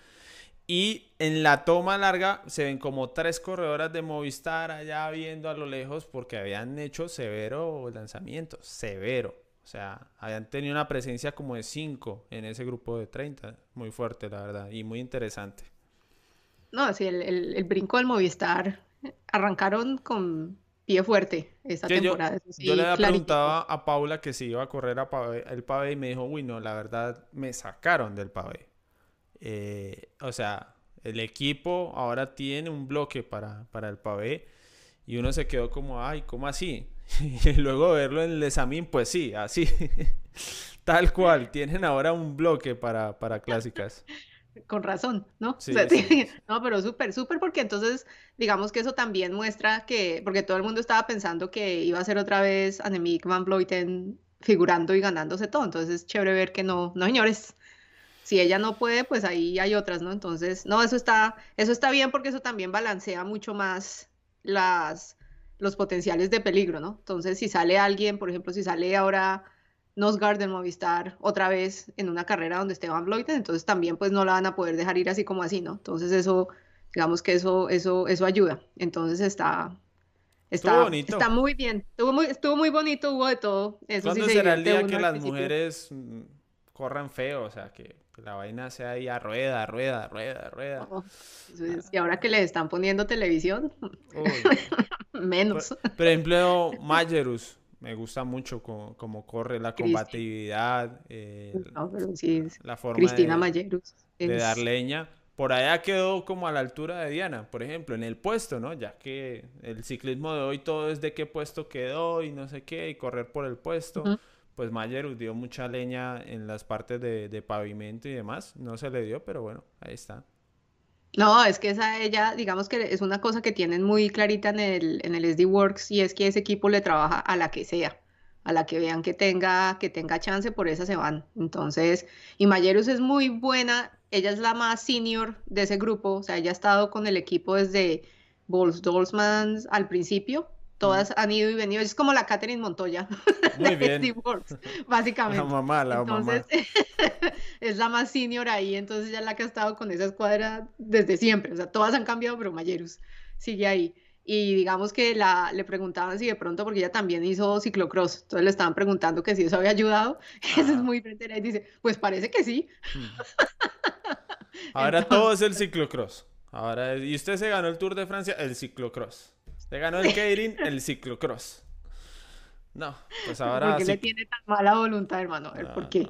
Y en la toma larga se ven como tres corredoras de Movistar allá viendo a lo lejos porque habían hecho severo lanzamiento, severo. O sea, habían tenido una presencia como de cinco en ese grupo de 30. Muy fuerte, la verdad, y muy interesante.
No, sí, el, brinco del Movistar. Arrancaron con pie fuerte esta temporada.
Yo, le había preguntado a Paula que si iba a correr a el pavé y me dijo, uy, no, la verdad me sacaron del pavé. Eh, o sea, el equipo ahora tiene un bloque para, para el pavé y uno se quedó como, ay, ¿cómo así? y luego verlo en el examen, pues sí, así. Tal cual, tienen ahora un bloque para, para clásicas.
Con razón, ¿no? No, pero súper, súper, porque entonces, digamos que eso también muestra que, porque todo el mundo estaba pensando que iba a ser otra vez Annemiek van Vleuten figurando y ganándose todo. Entonces es chévere ver que no, no señores, si ella no puede, pues ahí hay otras, ¿no? Entonces, no, eso está, eso está bien porque eso también balancea mucho más las, los potenciales de peligro, ¿no? Entonces, si sale alguien, por ejemplo, si sale ahora Nosgard del Movistar otra vez en una carrera donde esté Van Vleuten, entonces también pues no la van a poder dejar ir así como así, ¿no? Entonces eso, digamos que eso, eso, eso ayuda. Entonces está, Está, está muy bien. Estuvo muy, estuvo muy bonito, hubo de todo.
Eso ¿Cuándo será el día que las mujeres mm, corran feo? O sea, que que la vaina sea ahí a rueda, rueda, rueda, rueda. Oh,
y ahora que le están poniendo televisión, menos.
Por, ejemplo, Majerus, me gusta mucho como, corre la combatividad,
la forma Cristina de,
de dar leña. Por allá quedó como a la altura de Diana, por ejemplo, en el puesto, ¿no? Ya que el ciclismo de hoy todo es de qué puesto quedó y no sé qué, y correr por el puesto pues Mayer dio mucha leña en las partes de, pavimento y demás. No se le dio, pero bueno, ahí está.
No, es que esa ella, digamos que es una cosa que tienen muy clarita en el, en el SD Works y es que ese equipo le trabaja a la que sea, a la que vean que tenga, que tenga chance, por esa se van. Entonces, y Mayerus es muy buena, ella es la más senior de ese grupo, o sea, ella ha estado con el equipo desde Bols Dolzmans al principio, todas han ido y venido. Es como la Catherine Montoya
Muy bien.
básicamente.
La mamá, la
entonces, es la más senior ahí, entonces ya la que ha estado con esa escuadra desde siempre. O sea, todas han cambiado, pero Mayerus sigue ahí. Y digamos que la, le preguntaban si de pronto, porque ella también hizo ciclocross, entonces le estaban preguntando que si eso había ayudado. Eso es muy frente y dice, pues parece que sí.
Ahora todo es el ciclocross. Ahora, y usted se ganó el Tour de Francia, el ciclocross. Se ganó el Keirin, el ciclocross. No, pues ahora.
¿Por qué le tiene tan mala voluntad, hermano? A ver, ¿por qué?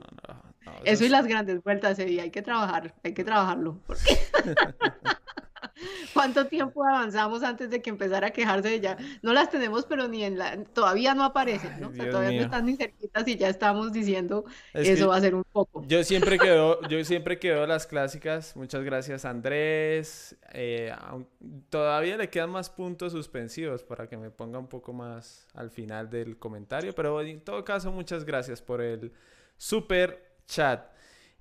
eso, y las grandes vueltas, Eddie, hay que trabajar, hay que trabajarlo. ¿Cuánto tiempo avanzamos antes de que empezara a quejarse de ella? No las tenemos, pero ni en la, todavía no aparecen, ¿no? todavía no están ni cerquitas y ya estamos diciendo eso va a ser un poco.
Yo siempre quedo, yo siempre quedo las clásicas. Muchas gracias, Andrés. Eh, todavía le quedan más puntos suspensivos para que me ponga un poco más al final del comentario, pero en todo caso, muchas gracias por el super chat.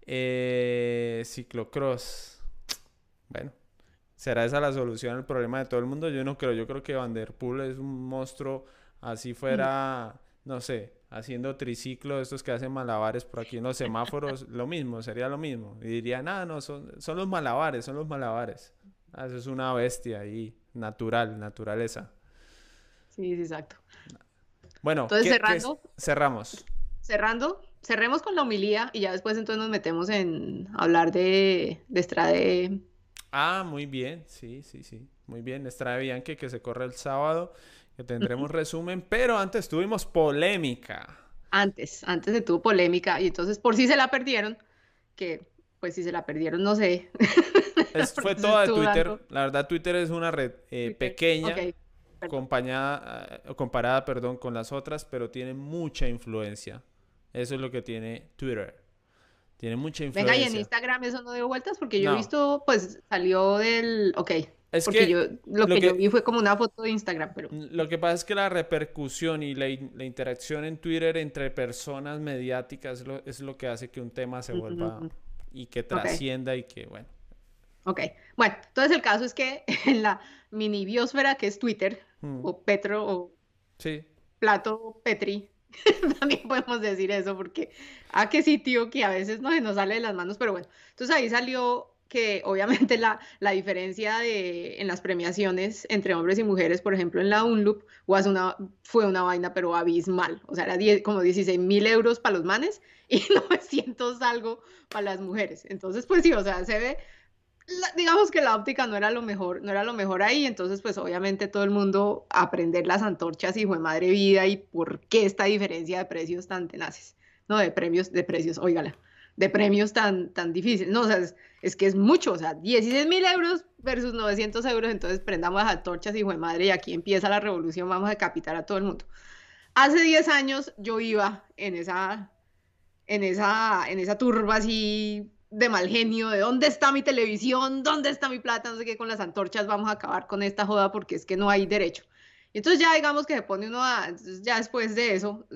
Eh, ciclocross. Bueno, ¿Será esa la solución al problema de todo el mundo? Yo no creo. Yo creo que Vanderpool es un monstruo. Así fuera, no sé, haciendo triciclo, estos que hacen malabares por aquí en los semáforos, lo mismo, sería lo mismo. Y diría, nada, no, son, son los malabares, son los malabares. Ah, eso es una bestia ahí, natural, naturaleza.
Sí, sí, exacto.
Bueno, entonces cerrando. cerramos.
Cerrando, cerremos con la humilía y ya después entonces nos metemos en hablar de, de Estrade
Ah, muy bien, sí, sí, sí. Muy bien. Estrada Bianchi que se corre el sábado, que tendremos resumen, pero antes tuvimos polémica.
Antes, antes se tuvo polémica y entonces por si se la perdieron, que pues si se la perdieron, no sé.
fue toda de Twitter. La verdad, Twitter es una red eh, pequeña, acompañada, eh, comparada perdón, con las otras, pero tiene mucha influencia. Eso es lo que tiene Twitter. Tiene mucha influencia.
Venga, y en Instagram eso no dio vueltas porque yo he visto, pues salió del. Ok. Es porque que yo, lo, que, yo vi fue como una foto de Instagram, pero.
Lo que pasa es que la repercusión y la, interacción en Twitter entre personas mediáticas es lo, que hace que un tema se vuelva y que trascienda y que, bueno.
Ok. Bueno, entonces el caso es que en la mini biosfera que es Twitter, o Petro, o
sí.
Plato Petri, también podemos decir eso, porque, ah, que sí, tío, que a veces no se nos sale de las manos, pero bueno, entonces ahí salió que obviamente la, la diferencia de, en las premiaciones entre hombres y mujeres, por ejemplo, en la UNLUP, una, fue una vaina, pero abismal, o sea, era como 16 mil euros para los manes y 900 algo para las mujeres, entonces, pues sí, o sea, se ve digamos que la óptica no era lo mejor, no era lo mejor ahí, entonces pues obviamente todo el mundo aprender las antorchas y fue madre vida y por qué esta diferencia de precios tan tenaces, no de premios, de precios, óigala, de premios tan, tan difíciles, no, o sea, es, que es mucho, o sea, 16 mil euros versus 900 euros, entonces prendamos las antorchas y fue madre y aquí empieza la revolución, vamos a decapitar a todo el mundo. Hace 10 años yo iba en esa, en esa, en esa turba así de mal genio, de dónde está mi televisión, dónde está mi plata, no sé qué, con las antorchas vamos a acabar con esta joda porque es que no hay derecho. Y entonces ya digamos que se pone uno a, ya después de eso,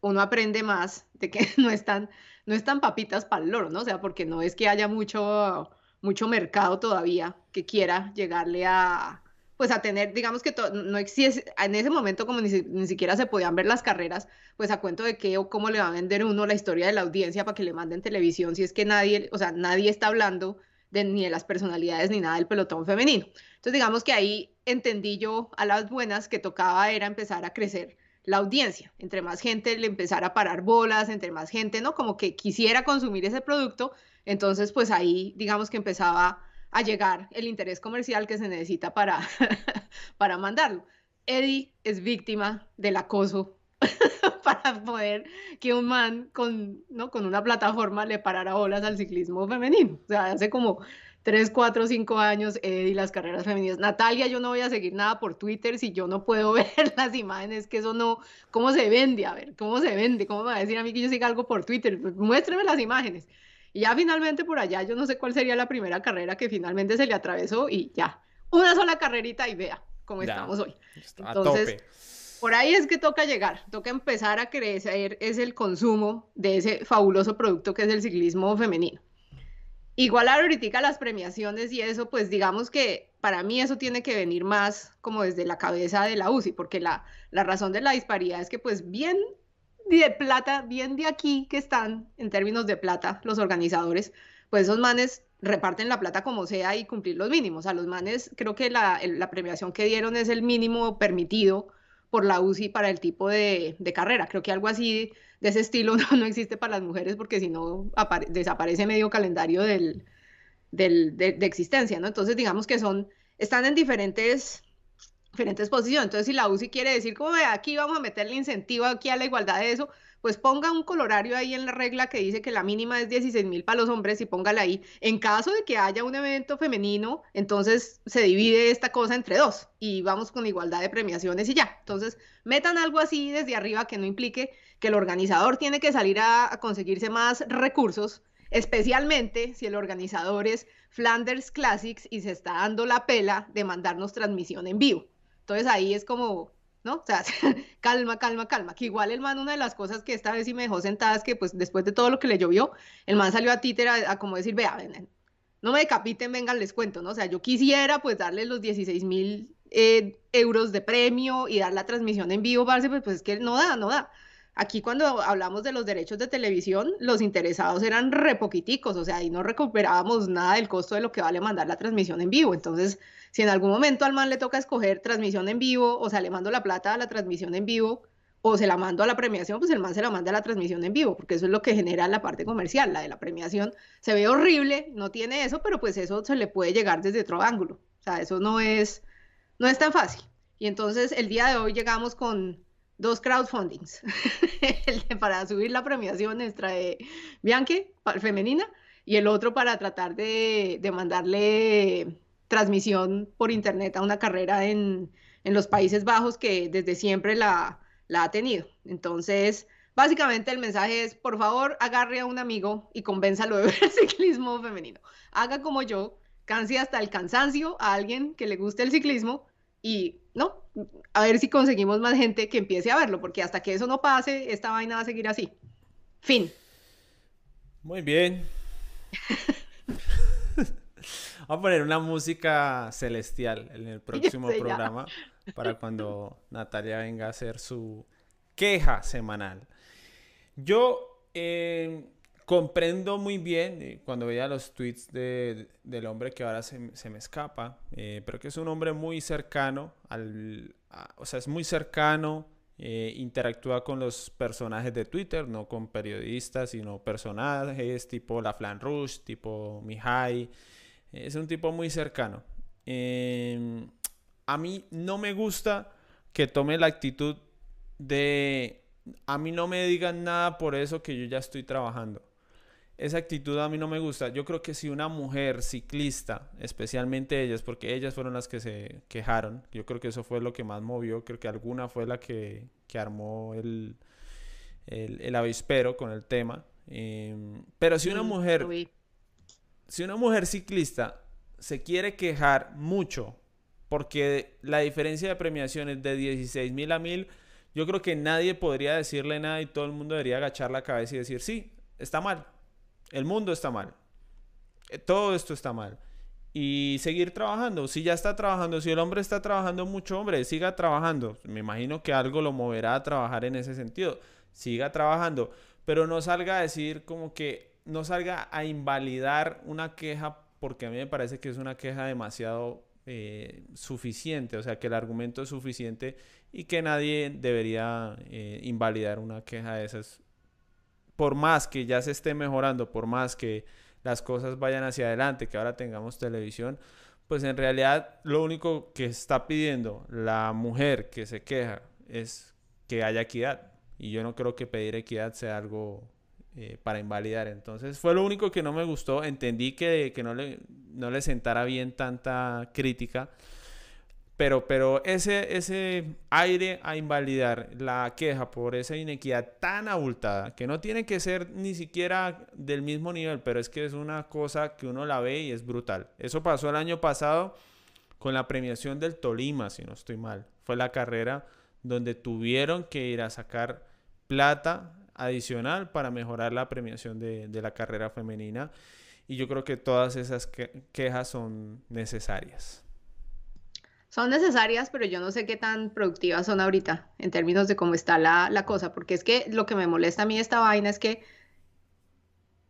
uno aprende más de que no están, no están papitas para el loro, ¿no? O sea, porque no es que haya mucho, mucho mercado todavía que quiera llegarle a, pues a tener, digamos que no existe, en ese momento como ni, ni, siquiera se podían ver las carreras, pues a cuento de qué o cómo le va a vender uno la historia de la audiencia para que le manden televisión, si es que nadie, o sea, nadie está hablando de, ni de las personalidades ni nada del pelotón femenino. Entonces digamos que ahí entendí yo a las buenas que tocaba era empezar a crecer la audiencia, entre más gente le empezara a parar bolas, entre más gente, ¿no? Como que quisiera consumir ese producto, entonces pues ahí digamos que empezaba a llegar el interés comercial que se necesita para, para mandarlo. Eddie es víctima del acoso para poder que un man con, ¿no? con una plataforma le parara bolas al ciclismo femenino. O sea, hace como 3, 4, 5 años Eddie las carreras femeninas. Natalia, yo no voy a seguir nada por Twitter si yo no puedo ver las imágenes, que eso no, ¿cómo se vende? A ver, ¿cómo se vende? ¿Cómo me va a decir a mí que yo siga algo por Twitter? Muéstreme las imágenes. Y ya finalmente por allá, yo no sé cuál sería la primera carrera que finalmente se le atravesó y ya, una sola carrerita y vea cómo estamos hoy. Entonces, por ahí es que toca llegar, toca empezar a crecer es el consumo de ese fabuloso producto que es el ciclismo femenino. Igual ahorita las premiaciones y eso, pues digamos que para mí eso tiene que venir más como desde la cabeza de la UCI, porque la, la razón de la disparidad es que pues bien de plata, bien de aquí que están en términos de plata los organizadores, pues esos manes reparten la plata como sea y cumplir los mínimos. A los manes creo que la, la premiación que dieron es el mínimo permitido por la UCI para el tipo de, de carrera. Creo que algo así de ese estilo no, no existe para las mujeres porque si no desaparece medio calendario del, del, de, de, existencia, ¿no? Entonces digamos que son, están en diferentes diferentes posiciones. Entonces, si la UCI quiere decir, como aquí vamos a meterle incentivo aquí a la igualdad de eso, pues ponga un colorario ahí en la regla que dice que la mínima es 16 mil para los hombres y póngala ahí. En caso de que haya un evento femenino, entonces se divide esta cosa entre dos y vamos con igualdad de premiaciones y ya. Entonces, metan algo así desde arriba que no implique que el organizador tiene que salir a conseguirse más recursos, especialmente si el organizador es Flanders Classics y se está dando la pela de mandarnos transmisión en vivo. Entonces ahí es como, ¿no? O sea, calma, calma, calma. Que igual el man, una de las cosas que esta vez sí me dejó sentada es que, pues, después de todo lo que le llovió, el man salió a Twitter a, como decir, vea, ven, no me decapiten, vengan, les cuento, ¿no? O sea, yo quisiera, pues, darles los 16 mil eh, euros de premio y dar la transmisión en vivo, parce, pues, pues es que no da, no da. Aquí cuando hablamos de los derechos de televisión, los interesados eran re poquiticos, o sea, ahí no recuperábamos nada del costo de lo que vale mandar la transmisión en vivo. Entonces, si en algún momento al man le toca escoger transmisión en vivo, o sea, le mando la plata a la transmisión en vivo, o se la mando a la premiación, pues el man se la manda a la transmisión en vivo, porque eso es lo que genera la parte comercial, la de la premiación. Se ve horrible, no tiene eso, pero pues eso se le puede llegar desde otro ángulo. O sea, eso no es, no es tan fácil. Y entonces el día de hoy llegamos con dos crowdfundings. el de para subir la premiación nuestra de Bianchi, femenina, y el otro para tratar de, de mandarle transmisión por internet a una carrera en, en los Países Bajos que desde siempre la, la, ha tenido. Entonces, básicamente el mensaje es, por favor, agarre a un amigo y convénzalo de ver el ciclismo femenino. Haga como yo, canse hasta el cansancio a alguien que le guste el ciclismo y, ¿no? A ver si conseguimos más gente que empiece a verlo, porque hasta que eso no pase, esta vaina va a seguir así. Fin.
Muy bien. Vamos a poner una música celestial en el próximo programa para cuando Natalia venga a hacer su queja semanal. Yo eh, comprendo muy bien eh, cuando veía los tweets de, del hombre que ahora se, se me escapa, eh, pero que es un hombre muy cercano al, o sea, es muy cercano, eh, interactúa con los personajes de Twitter, no con periodistas, sino personajes tipo La Flan Rush, tipo Mihai. Es un tipo muy cercano. Eh, a mí no me gusta que tome la actitud de a mí no me digan nada por eso que yo ya estoy trabajando. Esa actitud a mí no me gusta. Yo creo que si una mujer ciclista, especialmente ellas, porque ellas fueron las que se quejaron, yo creo que eso fue lo que más movió, creo que alguna fue la que, que armó el, el, el, avispero con el tema. Eh, pero si una mujer si una mujer ciclista se quiere quejar mucho porque la diferencia de premiación es de 16 mil a mil, yo creo que nadie podría decirle nada y todo el mundo debería agachar la cabeza y decir, sí, está mal, el mundo está mal, eh, todo esto está mal. Y seguir trabajando, si ya está trabajando, si el hombre está trabajando mucho, hombre, siga trabajando. Me imagino que algo lo moverá a trabajar en ese sentido. Siga trabajando, pero no salga a decir como que no salga a invalidar una queja porque a mí me parece que es una queja demasiado eh, suficiente, o sea que el argumento es suficiente y que nadie debería eh, invalidar una queja de esas. Por más que ya se esté mejorando, por más que las cosas vayan hacia adelante, que ahora tengamos televisión, pues en realidad lo único que está pidiendo la mujer que se queja es que haya equidad. Y yo no creo que pedir equidad sea algo eh, para invalidar. Entonces fue lo único que no me gustó. Entendí que, que no, le, no le sentara bien tanta crítica. Pero, pero ese, ese aire a invalidar la queja por esa inequidad tan abultada, que no tiene que ser ni siquiera del mismo nivel, pero es que es una cosa que uno la ve y es brutal. Eso pasó el año pasado con la premiación del Tolima, si no estoy mal. Fue la carrera donde tuvieron que ir a sacar plata adicional para mejorar la premiación de, de la carrera femenina. y yo creo que todas esas quejas son necesarias.
Son necesarias, pero yo no sé qué tan productivas son ahorita en términos de cómo está la, la cosa, porque es que lo que me molesta a mí esta vaina es que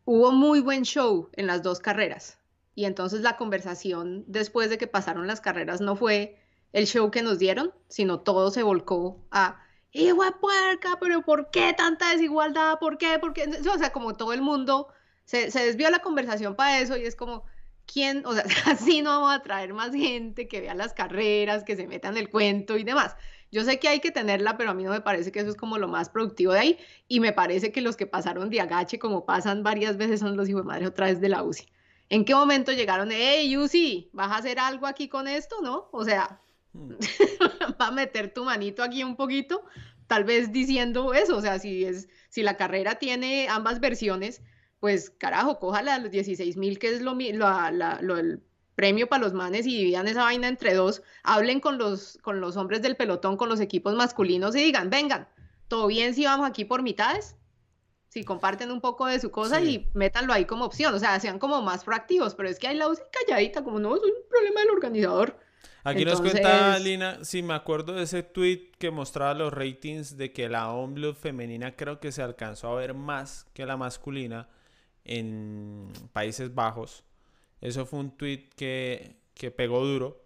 hubo muy buen show en las dos carreras y entonces la conversación después de que pasaron las carreras no fue el show que nos dieron, sino todo se volcó a ¡Hijo de puerca! ¿Pero por qué tanta desigualdad? ¿Por qué? ¿Por qué? O sea, como todo el mundo se, se desvió la conversación para eso y es como, ¿quién? O sea, así no vamos a traer más gente que vea las carreras, que se meta en el cuento y demás. Yo sé que hay que tenerla, pero a mí no me parece que eso es como lo más productivo de ahí. Y me parece que los que pasaron de agache, como pasan varias veces, son los hijos de madre otra vez de la UCI. ¿En qué momento llegaron? Hey, UCI, ¿vas a hacer algo aquí con esto? ¿No? O sea, mm. va a meter tu manito aquí un poquito, tal vez diciendo eso. O sea, si, es, si la carrera tiene ambas versiones, pues carajo, cójala a los 16 mil, que es lo, lo, el premio para los manes y dividan esa vaina entre dos, hablen con los, con los hombres del pelotón, con los equipos masculinos y digan, vengan, todo bien si vamos aquí por mitades, si comparten un poco de su cosa y métanlo ahí como opción, o sea, sean como más proactivos, pero es que hay la UCI calladita, como no, es un problema del organizador.
Aquí nos cuenta Lina, si me acuerdo de ese tweet que mostraba los ratings de que la OMBLU femenina creo que se alcanzó a ver más que la masculina en Países Bajos. Eso fue un tweet que, pegó duro.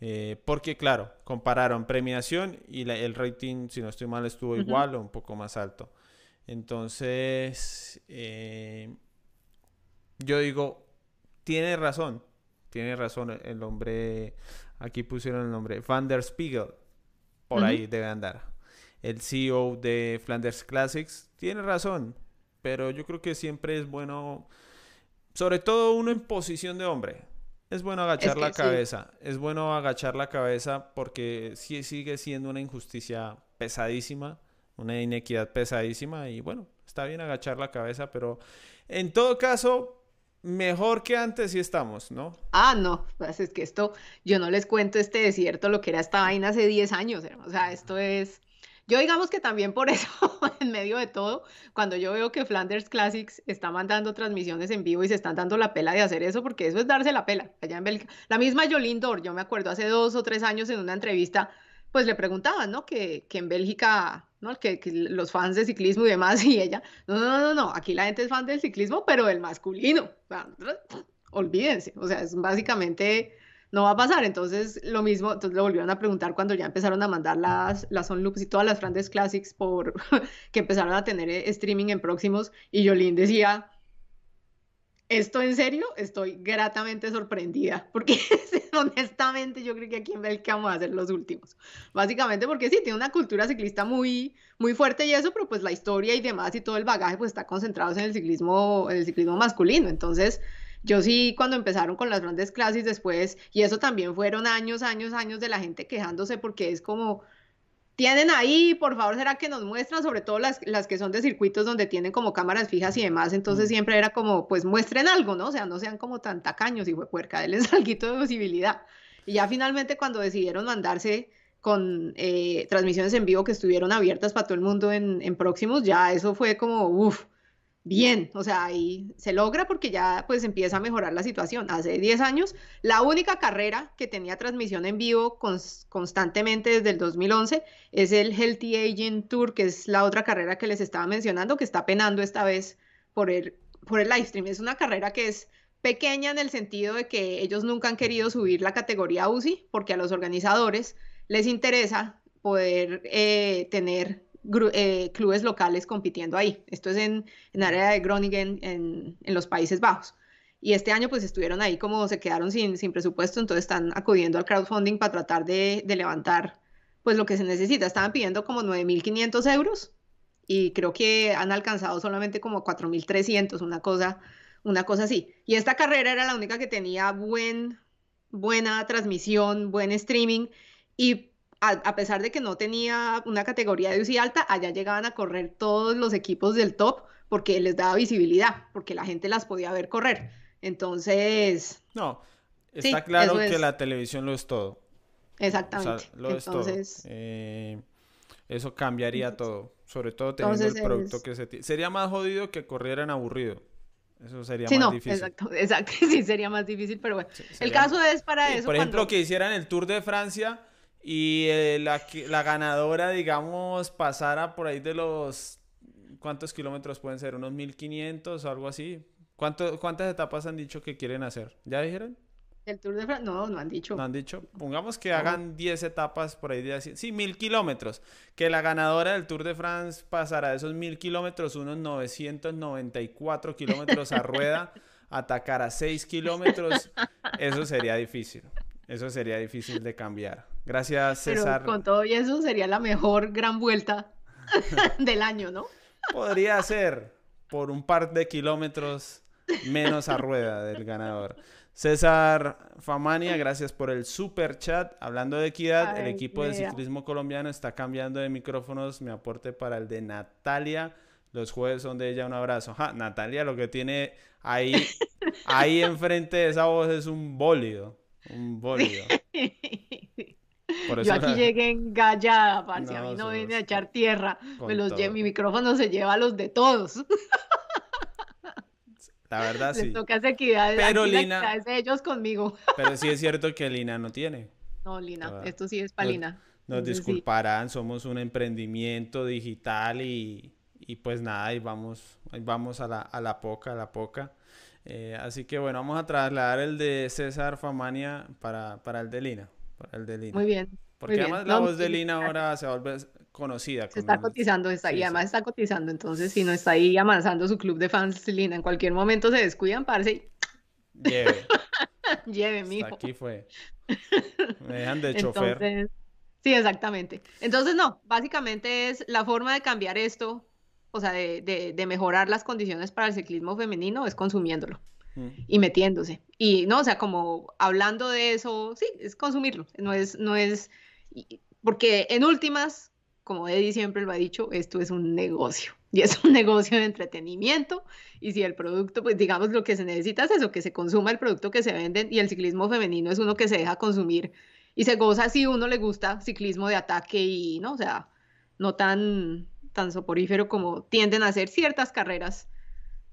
Eh, porque claro, compararon premiación y el rating, si no estoy mal, estuvo igual o un poco más alto. Entonces, eh, yo digo, tiene razón, tiene razón el hombre, aquí pusieron el nombre, Van der Spiegel, por ahí debe andar. El CEO de Flanders Classics tiene razón, pero yo creo que siempre es bueno sobre todo uno en posición de hombre. Es bueno agachar la cabeza. Es bueno agachar la cabeza porque sí sigue siendo una injusticia pesadísima, una inequidad pesadísima. Y bueno, está bien agachar la cabeza, pero en todo caso, mejor que antes sí estamos, ¿no?
Ah, no, pues es que esto, yo no les cuento este desierto, lo que era esta vaina hace 10 años. O sea, esto es yo digamos que también por eso, en medio de todo, cuando yo veo que Flanders Classics está mandando transmisiones en vivo y se están dando la pela de hacer eso, porque eso es darse la pela. Allá en Bélgica. La misma Jolín Dor, yo me acuerdo hace dos o tres años en una entrevista, pues le preguntaban, ¿no? Que, que en Bélgica, ¿no? Que, que, los fans de ciclismo y demás, y ella, no, no, no, no, aquí la gente es fan del ciclismo, pero del masculino. Olvídense, o sea, es básicamente no va a pasar. Entonces, lo mismo, entonces lo volvieron a preguntar cuando ya empezaron a mandar las, las On Loops y todas las Frandes Classics por que empezaron a tener eh, streaming en próximos. Y Jolín decía, ¿esto en serio? Estoy gratamente sorprendida, porque honestamente yo creo que aquí en Belka vamos a ser los últimos. Básicamente porque sí, tiene una cultura ciclista muy, muy fuerte y eso, pero pues la historia y demás y todo el bagaje pues está concentrado en el ciclismo, en el ciclismo masculino. Entonces, yo sí, cuando empezaron con las grandes clases después, y eso también fueron años, años, años de la gente quejándose porque es como, tienen ahí, por favor, será que nos muestran, sobre todo las, las que son de circuitos donde tienen como cámaras fijas y demás, entonces mm. siempre era como, pues muestren algo, ¿no? O sea, no sean como tan tacaños y puerca, denles algo de visibilidad. Y ya finalmente cuando decidieron mandarse con eh, transmisiones en vivo que estuvieron abiertas para todo el mundo en, en próximos, ya eso fue como, uff, bien, o sea, ahí se logra porque ya pues empieza a mejorar la situación. Hace 10 años, la única carrera que tenía transmisión en vivo constantemente desde el 2011 es el Healthy Aging Tour, que es la otra carrera que les estaba mencionando, que está penando esta vez por el, por el live stream. Es una carrera que es pequeña en el sentido de que ellos nunca han querido subir la categoría UCI porque a los organizadores les interesa poder eh, tener eh, clubes locales compitiendo ahí. Esto es en, en área de Groningen, en, en, los Países Bajos. Y este año pues estuvieron ahí como se quedaron sin, sin presupuesto, entonces están acudiendo al crowdfunding para tratar de, de levantar pues lo que se necesita. Estaban pidiendo como 9.500 euros y creo que han alcanzado solamente como 4.300, una cosa, una cosa así. Y esta carrera era la única que tenía buen, buena transmisión, buen streaming y a, pesar de que no tenía una categoría de UCI alta, allá llegaban a correr todos los equipos del top porque les daba visibilidad, porque la gente las podía ver correr. Entonces...
No, está claro que la televisión lo es todo.
Exactamente.
lo Entonces... es todo. Eh, eso cambiaría todo, sobre todo teniendo el producto que se tiene. Sería más jodido que corrieran aburrido. Eso sería
Sí,
más
no,
difícil.
exacto, exacto, sí sería más difícil, pero bueno.
Sí,
El caso es para
Sí,
eso
Por ejemplo,
cuando-
que hicieran el Tour de Francia y eh, la, la ganadora, digamos, pasara por ahí de los... ¿Cuántos kilómetros pueden ser? ¿Unos 1500 o algo así? ¿Cuánto, ¿Cuántas etapas han dicho que quieren hacer? ¿Ya dijeron?
el Tour de Francia, no, no han dicho.
¿No han dicho? Pongamos que hagan 10 etapas por ahí de así. Sí, 1000 kilómetros. Que la ganadora del Tour de France pasará de esos 1000 kilómetros unos 994 kilómetros a rueda, atacar a 6 kilómetros. Eso sería difícil. Eso sería difícil de cambiar. Gracias,
Pero
César.
con todo y eso sería la mejor gran vuelta del año, ¿no?
Podría ser por un par de kilómetros menos a rueda del ganador. César Famania, gracias por el super chat. Hablando de equidad, el equipo de ciclismo colombiano está cambiando de micrófonos. Mi aporte para el de Natalia. Los jueves son de ella. Un abrazo. Ja, Natalia, lo que tiene ahí, ahí enfrente de esa voz es un bólido. Un bólido. Por
Yo aquí
la-
llegué engallada, parce, a
No,
mí no viene a echar tierra. Me los
todo.
mi micrófono se lleva a los de todos.
La verdad
Les
sí.
toca esa equidad.
Pero,
aquí la
Lina-
equidad es de ellos conmigo.
Pero sí es cierto que Lina no tiene.
No, Lina, esto sí es para Lina.
Nos
sí.
disculparán, somos un emprendimiento digital y, y pues nada, ahí vamos, ahí vamos a la, a la poca, a la poca. Eh, así que bueno, vamos a trasladar el de César Famania para, para el de Lina. Para el de Lina.
Muy bien.
Porque
muy bien.
además la
No,
voz de Lina ahora se vuelve conocida.
Se está
el-
cotizando, está,
sí,
y además está cotizando, entonces si no está ahí avanzando su club de fans, Lina, en cualquier momento se descuidan, parce,
Lleve,
y lleve,
hasta
mijo.
aquí fue. Me dejan de chofer.
Entonces, sí, exactamente. Entonces, no, básicamente es la forma de cambiar esto, o sea, de, de- de mejorar las condiciones para el ciclismo femenino es consumiéndolo
Mm.
y metiéndose. Y no, o sea, como hablando de eso, sí, es consumirlo. No es, no es, porque en últimas, como Eddie siempre lo ha dicho, esto es un negocio. Y es un negocio de entretenimiento. Y si el producto, pues digamos, lo que se necesita es eso, que se consuma el producto que se venden. Y el ciclismo femenino es uno que se deja consumir y se goza si uno le gusta ciclismo de ataque y, ¿no? O sea, no tan, tan soporífero como tienden a hacer ciertas carreras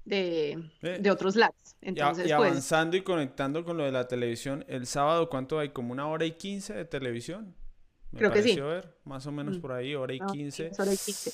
de,
Eh,
de otros lados.
Y a-
Entonces,
y
pues,
avanzando y conectando con lo de la televisión, el sábado, ¿cuánto hay? ¿Como una hora y quince de televisión? Me
Creo que sí.
pareció ver, más o menos
Mm.
por ahí, hora y
No, sí,
quince.
es hora y 15.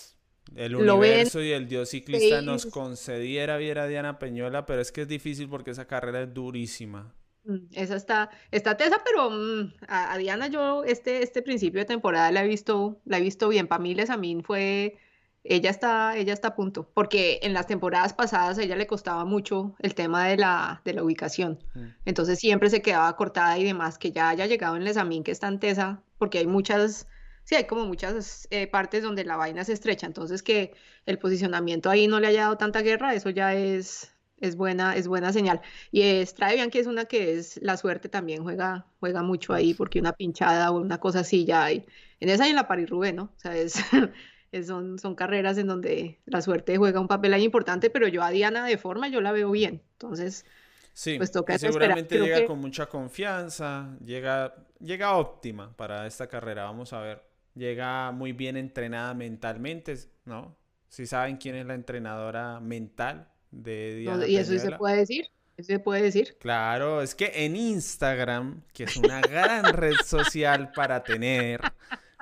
El
Lo ven
universo y el dios ciclista nos concediera viera a Diana Peñuela, pero es que es difícil porque esa carrera es durísima.
Mm, Esa está, está tesa, pero mm, a, a Diana yo este, este principio de temporada la he visto, la he visto bien. Para mí, Lesamín fue, ella está, ella está a punto, porque en las temporadas pasadas a ella le costaba mucho el tema de la, de la ubicación. Entonces siempre se quedaba cortada y demás, que ya haya llegado en Lesamín, que está en tesa, porque hay muchas, sí, hay como muchas eh, partes donde la vaina se estrecha. Entonces que el posicionamiento ahí no le haya dado tanta guerra, eso ya es, es buena, es buena señal. Y Estrade Bianchi es una que es la suerte también juega, juega mucho ahí, porque una pinchada o una cosa así ya hay. En esa y en la Paris-Roubaix, ¿no? O sea, es, es- son, son carreras en donde la suerte juega un papel ahí importante, pero yo a Diana de forma yo la veo bien. Entonces,
Sí,
Pues toca
seguramente llega
que-
con mucha confianza, llega, llega óptima para esta carrera, vamos a ver. Llega muy bien entrenada mentalmente, ¿no? Si saben quién es la entrenadora mental de Diana
y eso se puede decir, eso se puede decir.
Claro, es que en Instagram, que es una gran red social para tener,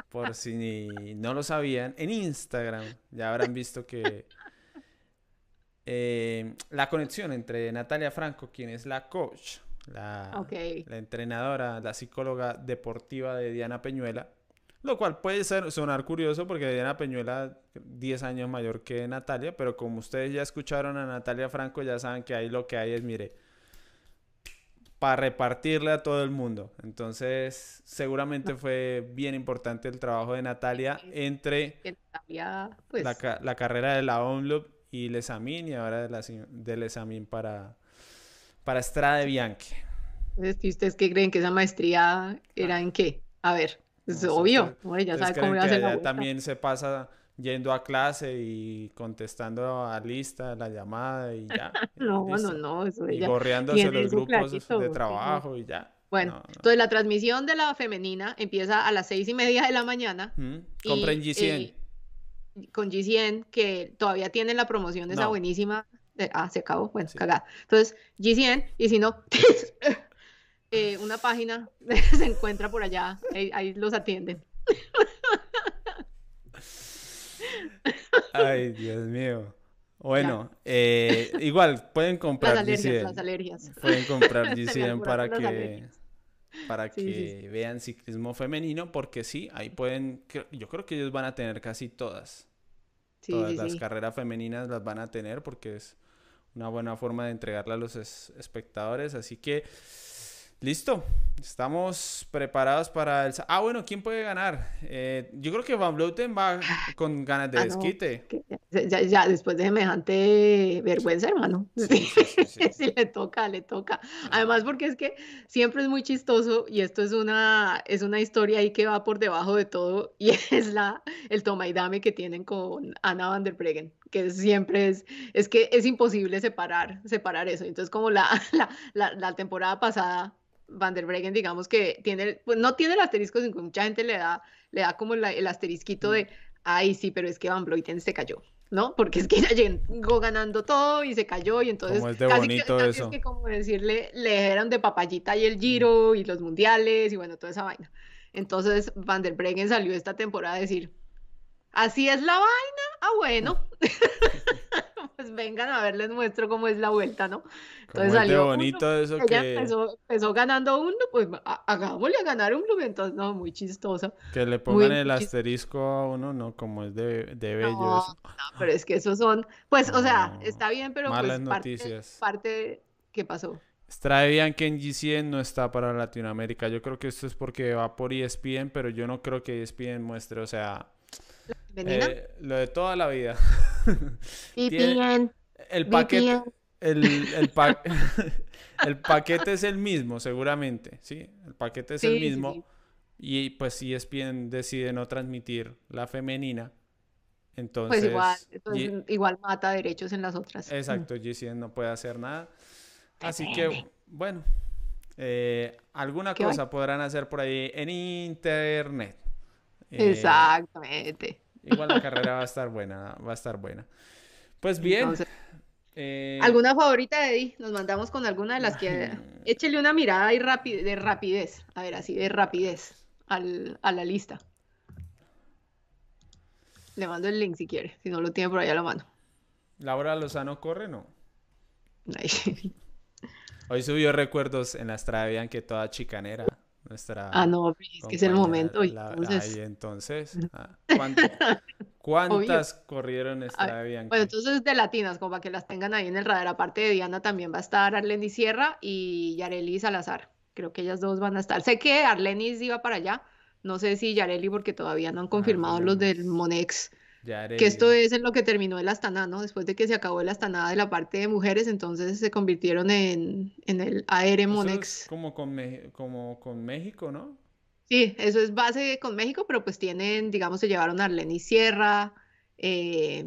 por si no lo sabían, en Instagram ya habrán visto que eh, la conexión entre Natalia Franco, quien es la coach, la, la entrenadora, la psicóloga deportiva de Diana Peñuela, lo cual puede ser, sonar curioso porque Diana Peñuela 10 años mayor que Natalia, pero como ustedes ya escucharon a Natalia Franco, ya saben que ahí lo que hay es, mire, para repartirle a todo el mundo. Entonces, seguramente fue bien importante el trabajo de Natalia entre
pues,
la, ca- la carrera de la ONLUP y Lesamin y ahora de, la, de Lesamin para, para Strade Bianchi.
entonces, ¿y ustedes qué creen que esa maestría era en qué? A ver, es
No
obvio,
¿Ustedes
sabe cómo
que
hacer la
también se pasa yendo a clase y contestando a lista la llamada y ya?
No, no,
listo?
no, eso
Y
ella
gorreándose los grupos
clarito,
de
sí,
trabajo y ya.
Bueno,
No, no.
entonces la transmisión de la femenina empieza a las seis y media de la mañana
Mm, Compren G100.
eh, con G100, que todavía tienen la promoción esa
No.
buenísima Eh, ah, se acabó, bueno, cagada. Entonces, GCN, y si no, eh, una página se encuentra por allá, ahí, los atienden.
Ay, Dios mío. Bueno, eh, igual pueden comprar
las alergias, Las alergias.
Pueden comprar GCN para que para que vean ciclismo femenino, porque sí, ahí pueden, yo creo que ellos van a tener casi todas. todas las carreras femeninas las van a tener porque es una buena forma de entregarla a los espectadores. Así que Listo, estamos preparados para el... Ah, bueno, ¿quién puede ganar? Eh, yo creo que Van Vleuten va con ganas de ah, desquite.
ya, después de semejante vergüenza, hermano. Sí, le toca, le toca. Además, porque es que siempre es muy chistoso y esto es una, es una historia ahí que va por debajo de todo y es la, el toma y dame que tienen con Ana van der Breggen que siempre es, es que es imposible separar, separar eso. Entonces, como la, la, la, la temporada pasada Van der Breggen, digamos que tiene, pues no tiene el asterisco, sino que mucha gente le da, le da como el asterisquito de, ay, sí, pero es que Van Vleuten se cayó, ¿no? Porque es que ella llegó ganando todo y se cayó y entonces
como es de bonito eso.
Es que como decirle, le eran de papayita y el Giro y los mundiales y bueno, toda esa vaina. Entonces Van der Breggen salió esta temporada a decir, así es la vaina, ah bueno. pues vengan a ver, les muestro cómo es la vuelta, ¿no?
Entonces salió bonito eso que...
empezó, ganando uno, pues hagámosle a ganar uno, entonces no, muy chistoso.
Que le pongan el asterisco a uno, no, como es de, de bello no,
eso. No, pero es que esos son, pues, o sea, está bien, pero
Malas
pues
noticias.
parte, ¿qué pasó?
Stravian que en GCN no está para Latinoamérica. Yo creo que esto es porque va por ESPN, pero yo no creo que ESPN muestre, o sea, eh, lo de toda la vida. el paquete, el, el, el, paquete es el mismo, seguramente, ¿sí? El paquete es el mismo. Y pues si ESPN decide no transmitir la femenina, entonces...
Pues igual, igual mata derechos en las otras.
Exacto, GCN no puede hacer nada. Así que, bueno, eh, alguna cosa podrán hacer por ahí en internet.
Eh, Exactamente.
Igual la carrera va a estar buena, va a estar buena. Pues bien.
Eh, ¿Alguna favorita, Eddie? Nos mandamos con alguna de las que... Échele una mirada ahí de rapidez, a ver, así de rapidez al, a la lista. Le mando el link si quiere, si no lo tiene por ahí a la mano.
¿Laura Lozano corre no? Hoy subió recuerdos en la estrada, que toda chicanera nuestra
ah no pues, es que es el momento
entonces ahí entonces ah, ¿cuántas, corrieron esta
Bianchi? bueno entonces de latinas como para que las tengan ahí en el radar aparte de Diana también va a estar Arlenis Sierra y Yareli Salazar creo que ellas dos van a estar. Sé que Arlenis iba para allá no sé si Yareli porque todavía no han confirmado los del Monex que esto es en lo que terminó el Astana, ¿no? Después de que se acabó el Astana de la parte de mujeres, entonces se convirtieron en, en el AR Monex.
como con, como con México, ¿no?
Sí, eso es base con México, pero pues tienen, digamos, se llevaron a Arleni Sierra, eh,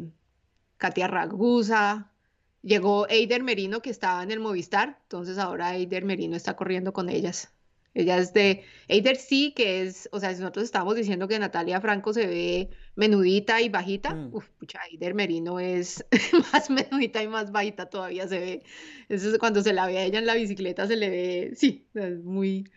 Katia Ragusa, llegó Eider Merino que estaba en el Movistar, entonces ahora Eider Merino está corriendo con ellas. Ella es de Eider sí, que es, o sea, si nosotros estamos diciendo que Natalia Franco se ve menudita y bajita, mm. uf, pucha, Eider Merino es más menudita y más bajita todavía se ve. Eso cuando se la ve a ella en la bicicleta se le ve, sí, es muy,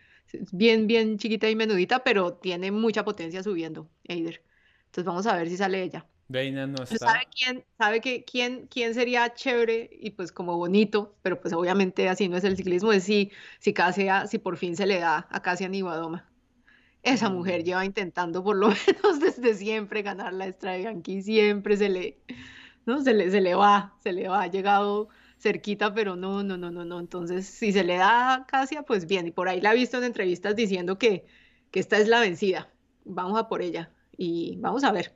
bien, bien chiquita y menudita, pero tiene mucha potencia subiendo, Eider. Entonces vamos a ver si sale ella.
No está.
¿Sabe quién, sabe que, quién, quién sería chévere y pues como bonito, pero pues obviamente así no es el ciclismo, es si, si, Casia, si por fin se le da a Casia Niwadoma. Esa mujer mm. lleva intentando por lo menos desde siempre ganar la Bianchi, siempre se le, ¿no? Se le, se le va, se le va, ha llegado cerquita, pero no, no, no, no, no. Entonces, si se le da a Casia, pues bien, y por ahí la he visto en entrevistas diciendo que, que esta es la vencida. Vamos a por ella y vamos a ver.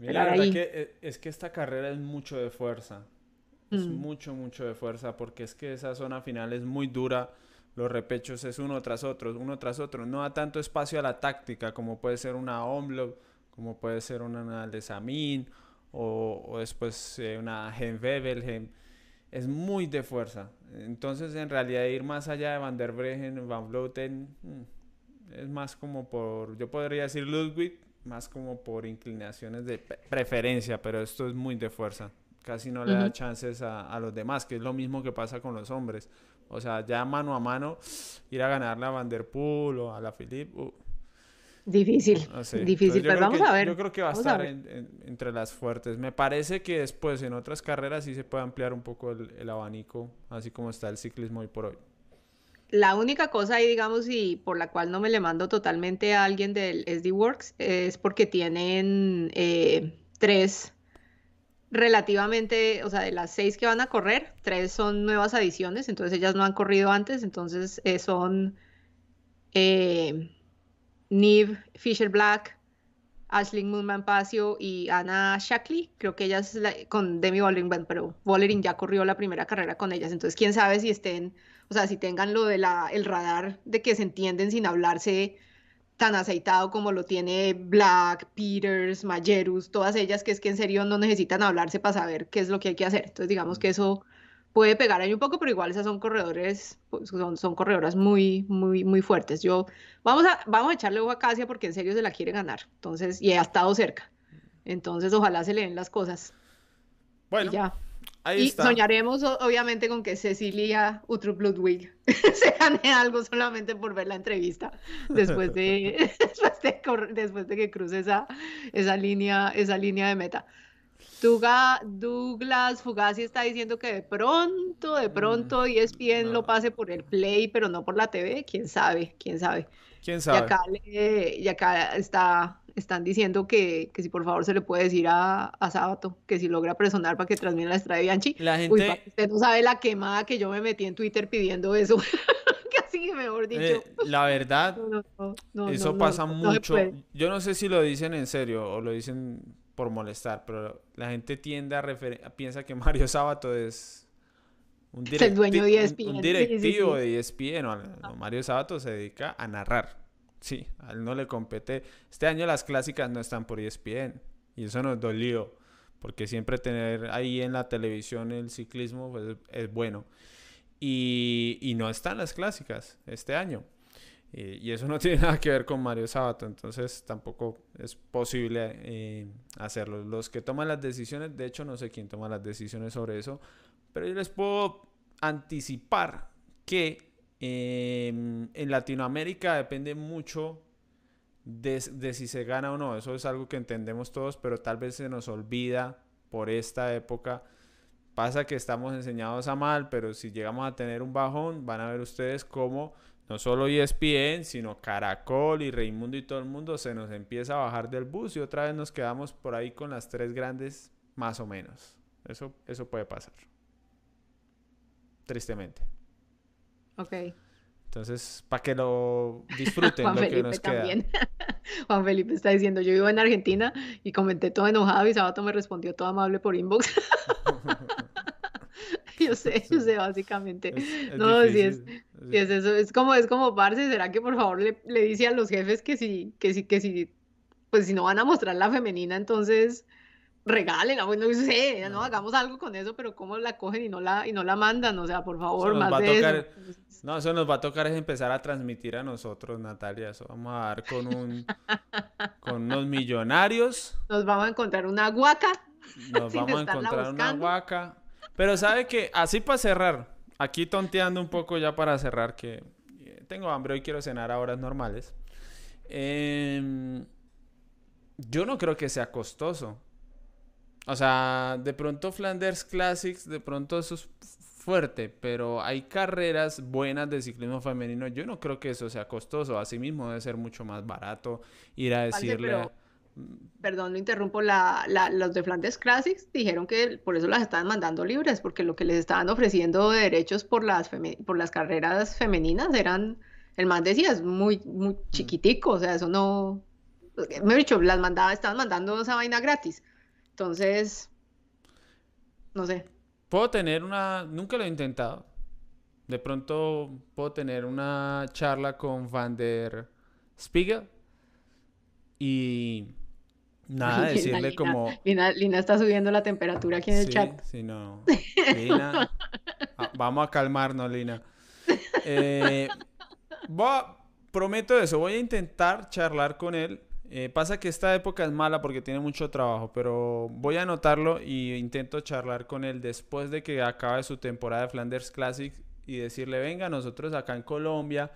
Mira, la que eh, es que esta carrera es mucho de fuerza. Es mm. mucho, mucho de fuerza porque es que esa zona final es muy dura. Los repechos es uno tras otro, uno tras otro. No da tanto espacio a la táctica como puede ser una Omlop, como puede ser una de Samin o, o después eh, una Gen Es muy de fuerza. Entonces, en realidad, ir más allá de Van der Breggen, Van Vleuten, mm, es más como por, yo podría decir Ludwig, más como por inclinaciones de preferencia, pero esto es muy de fuerza. casi no le da chances a, los demás, que es lo mismo que pasa con los hombres. O sea, ya mano a mano, ir a ganarle a Van Der Poel o a la Philippe. Uh,
difícil, difícil, pero vamos a ver.
Yo creo que va a estar entre las fuertes. Me parece que después en otras carreras sí se puede ampliar un poco el, abanico, así como está el ciclismo hoy por hoy.
La única cosa ahí, digamos, y por la cual no me le mando totalmente a alguien del SD Works es porque tienen eh, tres relativamente, o sea, de las seis que van a correr, tres son nuevas adiciones, entonces ellas no han corrido antes, entonces eh, son eh, Neve Fisher Black, Ashley Moonman Pacio y Anna Shackley, creo que ellas con Demi Bollering, pero Bollering ya corrió la primera carrera con ellas, entonces quién sabe si estén, o sea, si tengan lo de la, el radar de que se entienden sin hablarse tan aceitado como lo tiene Black, Peters, Mayerus, todas ellas que es que en serio no necesitan hablarse para saber qué es lo que hay que hacer. Entonces digamos que eso puede pegar ahí un poco, pero igual esas son corredores, pues, son, son corredoras muy, muy, muy fuertes. Yo, vamos a, vamos a echarle ojo a Casia porque en serio se la quiere ganar. Entonces, y ha estado cerca. Entonces, ojalá se le den las cosas.
Bueno, ya
y soñaremos obviamente con que Cecilia Utrup Ludwig se gane algo solamente por ver la entrevista después de, después de, que cruce esa, esa, línea, esa línea de meta. Douglas Fugazi está diciendo que de pronto, de pronto mm, ESPN lo pase por el Play, pero no por la TV. ¿Quién sabe? ¿Quién sabe?
¿Quién sabe?
Y acá, y acá está están diciendo que, que, si por favor se le puede decir a, a Sábato que si logra presionar para que transmita la estrada de Bianchi.
La gente...
usted no sabe la quemada que yo me metí en Twitter pidiendo eso. Casi mejor dicho. Eh,
la verdad, eso pasa mucho. yo no sé si lo dicen en serio o lo dicen por molestar, pero la gente tiende a referir, piensa que Mario Sábato es un,
el dueño de ESPN.
un, directivo de ESPN. Mario Sábato se dedica a narrar. Sí, a él no le compete. Este año las clásicas no están por ESPN y eso nos dolió porque siempre tener ahí en la televisión el ciclismo pues, es bueno. Y, y, no están las clásicas este año. Y, eso no tiene nada que ver con Mario Sabato, entonces tampoco es posible eh, hacerlo. Los que toman las decisiones, de hecho no sé quién toma las decisiones sobre eso, pero yo les puedo anticipar que Em, en Latinoamérica depende mucho de, si se gana o no. Eso es algo que entendemos todos, pero tal vez se nos olvida por esta época. Pasa que estamos enseñados a mal, pero si llegamos a tener un bajón, van a ver ustedes cómo no solo ESPN, sino Caracol y Raimundo y todo el mundo se nos empieza a bajar del bus y otra vez nos quedamos por ahí con las tres grandes más o menos. Eso, eso puede pasar. Tristemente.
Ok.
Entonces, para que lo disfruten lo que nos también. queda.
Juan Felipe está diciendo, yo vivo en Argentina y comenté todo enojado y Sabato me respondió todo amable por inbox. yo sé, yo sé, básicamente. no, si es, es, eso, es como, es como, parce, ¿será que por favor le, le dice a los jefes que si, que si, que si, pues si no van a mostrar la femenina, entonces regalen, bueno, no sé, no hagamos algo con eso, pero cómo la cogen y no la y no la mandan, o sea, por favor, más de eso.
No, eso nos va a tocar es empezar a transmitir a nosotros, Natalia, eso vamos a dar con un con unos millonarios.
Nos vamos a encontrar una guaca.
Nos vamos a encontrar una guaca. Pero sabe que así para cerrar, aquí tonteando un poco ya para cerrar que eh, tengo hambre hoy quiero cenar a horas normales. Em, yo no creo que sea costoso. O sea, de pronto Flanders Classics, de pronto eso es fuerte, pero hay carreras buenas de ciclismo femenino. Yo no creo que eso sea costoso. Asimismo, debe ser mucho más barato ir a decirle.
perdón, lo interrumpo. La, la, los de Flanders Classics dijeron que por eso las estaban mandando libres, porque lo que les estaban ofreciendo de derechos por las, por las carreras femeninas eran. El man decía, es muy, muy mm. chiquitico, o sea, eso no. Me he dicho, las mandaba, estaban mandando esa vaina gratis. Entonces, no sé.
Puedo tener una, nunca lo he intentado. De pronto puedo tener una charla con Van der Spiegel y nada, decirle como...
Lina, Lina, está subiendo la temperatura aquí en el chat.
Sí, no. Lina, vamos a calmarnos, Lina. Eh, prometo eso, voy a intentar charlar con él Eh, pasa que esta época es mala porque tiene mucho trabajo, pero voy a anotarlo y intento charlar con él después de que acabe su temporada de Flanders Classic y decirle, venga, nosotros acá en Colombia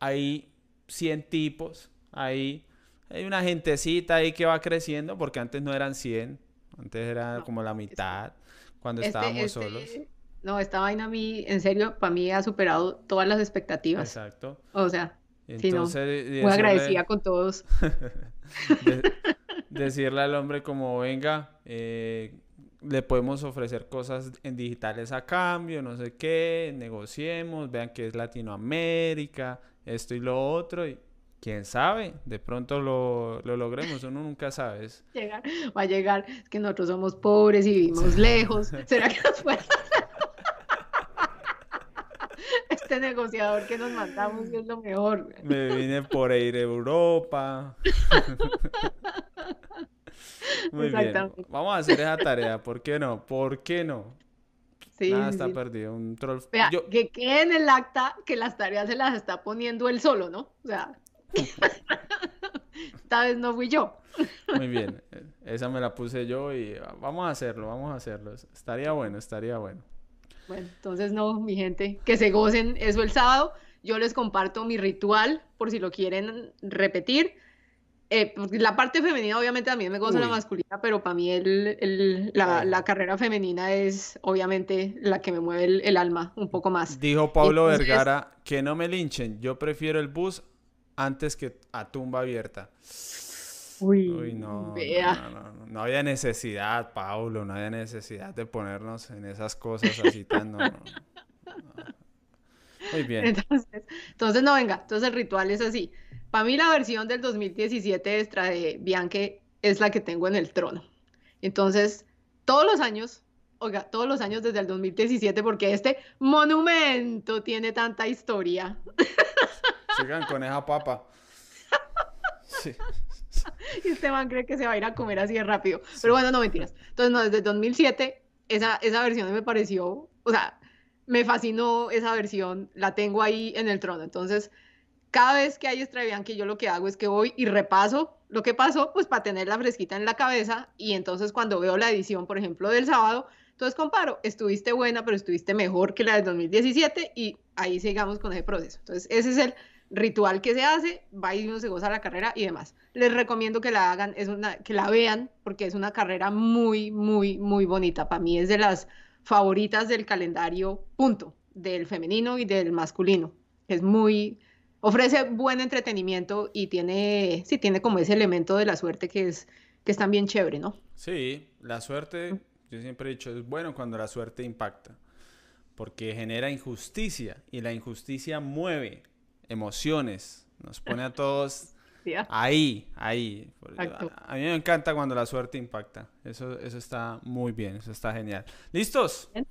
hay 100 tipos, hay, hay una gentecita ahí que va creciendo porque antes no eran 100, antes era como la mitad cuando
Este,
estábamos
este,
solos.
no, esta vaina a mí, en serio, para mí ha superado todas las expectativas.
Exacto.
O sea, sí, no,
Entonces,
muy
decirle-
agradecida con todos.
de- decirle al hombre como venga, eh, le podemos ofrecer cosas en digitales a cambio, no sé qué, negociemos, vean que es Latinoamérica, esto y lo otro, y quién sabe, de pronto lo, lo logremos, uno nunca sabe.
Llegar, va a llegar, es que nosotros somos pobres y vivimos lejos. ¿Será que nos puede Este negociador que nos mandamos es lo mejor.
Me vine por ir a Europa. Muy bien, vamos a hacer esa tarea, ¿por qué no? ¿Por qué no?
Sí,
Nada está
sí.
perdido, un troll.
Vea,
Yo,
que quede en el acta que las tareas se las está poniendo él solo, ¿no? O sea, esta vez no fui yo.
Muy bien, esa me la puse yo y vamos a hacerlo, vamos a hacerlo. Estaría bueno, estaría bueno.
Bueno, entonces no, mi gente, que se gocen eso el sábado. Yo les comparto mi ritual por si lo quieren repetir. Eh, porque la parte femenina obviamente también me gozo la
Uy.
masculina, pero para mí el, el- la, la carrera femenina es obviamente la que me mueve el, el alma un poco más.
Dijo Pablo
Entonces-
Vergara que no me linchen, yo prefiero el bus antes que a tumba abierta.
Uy,
Uy, no, no, no, no, había necesidad, Pablo, no había necesidad de ponernos en esas cosas así tan... no. Muy bien,
Entonces, entonces no venga, entonces el ritual es así. Para mí la versión del 2017 extra de Bianche es la que tengo en el trono. Entonces, todos los años, oiga, todos los años desde el 2017, porque este monumento tiene tanta historia.
sigan con esa papa. Sí.
Y este man cree que se va a ir a comer así de rápido. Pero bueno, no mentiras. Entonces, no, desde el 2007, esa, esa versión me pareció, o sea, me fascinó esa versión, la tengo ahí en el trono. Entonces, cada vez que hay Bianchi, yo lo que hago es que voy y repaso lo que pasó, pues para tenerla fresquita en la cabeza. Y entonces, cuando veo la edición, por ejemplo, del sábado, entonces comparo, estuviste buena, pero estuviste mejor que la del 2017 y ahí sigamos con ese proceso. Entonces, ese es el ritual que se hace, va y uno se goza la carrera y demás. Les recomiendo que la hagan, es una, que la vean, porque es una carrera muy, muy, muy bonita. Para mí es de las favoritas del calendario, punto, del femenino y del masculino. Es muy, ofrece buen entretenimiento y tiene, sí, tiene como ese elemento de la suerte que es, que es también chévere, ¿no?
Sí, la suerte, yo siempre he dicho, es bueno cuando la suerte impacta, porque genera injusticia y la injusticia mueve emociones, nos pone a todos
Ah,
ahí, ahí.
Exacto.
A, mí me encanta cuando la suerte impacta, eso, eso está muy bien, eso está genial. ¿Listos?
Bien.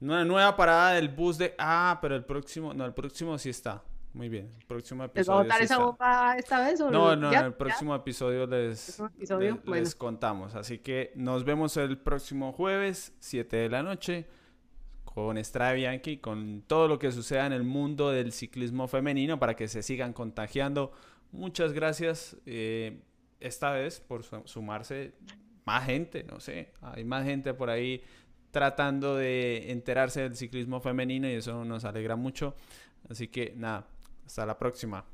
Una nueva parada del bus de... Ah, pero el próximo, no, el próximo sí está. Muy bien, el próximo
¿Les va a
episodio
botar
sí
esa
está.
bomba esta vez? o
No, no,
ya?
en el
¿Ya?
próximo episodio les,
¿Próximo episodio?
le-
Bueno.
les contamos. Así que nos vemos el próximo jueves, 7 de la noche, con Estrada Bianchi, con todo lo que suceda en el mundo del ciclismo femenino para que se sigan contagiando. Muchas gracias eh, esta vez por su- sumarse más gente, no sé, hay más gente por ahí tratando de enterarse del ciclismo femenino y eso nos alegra mucho. Así que nada, hasta la próxima.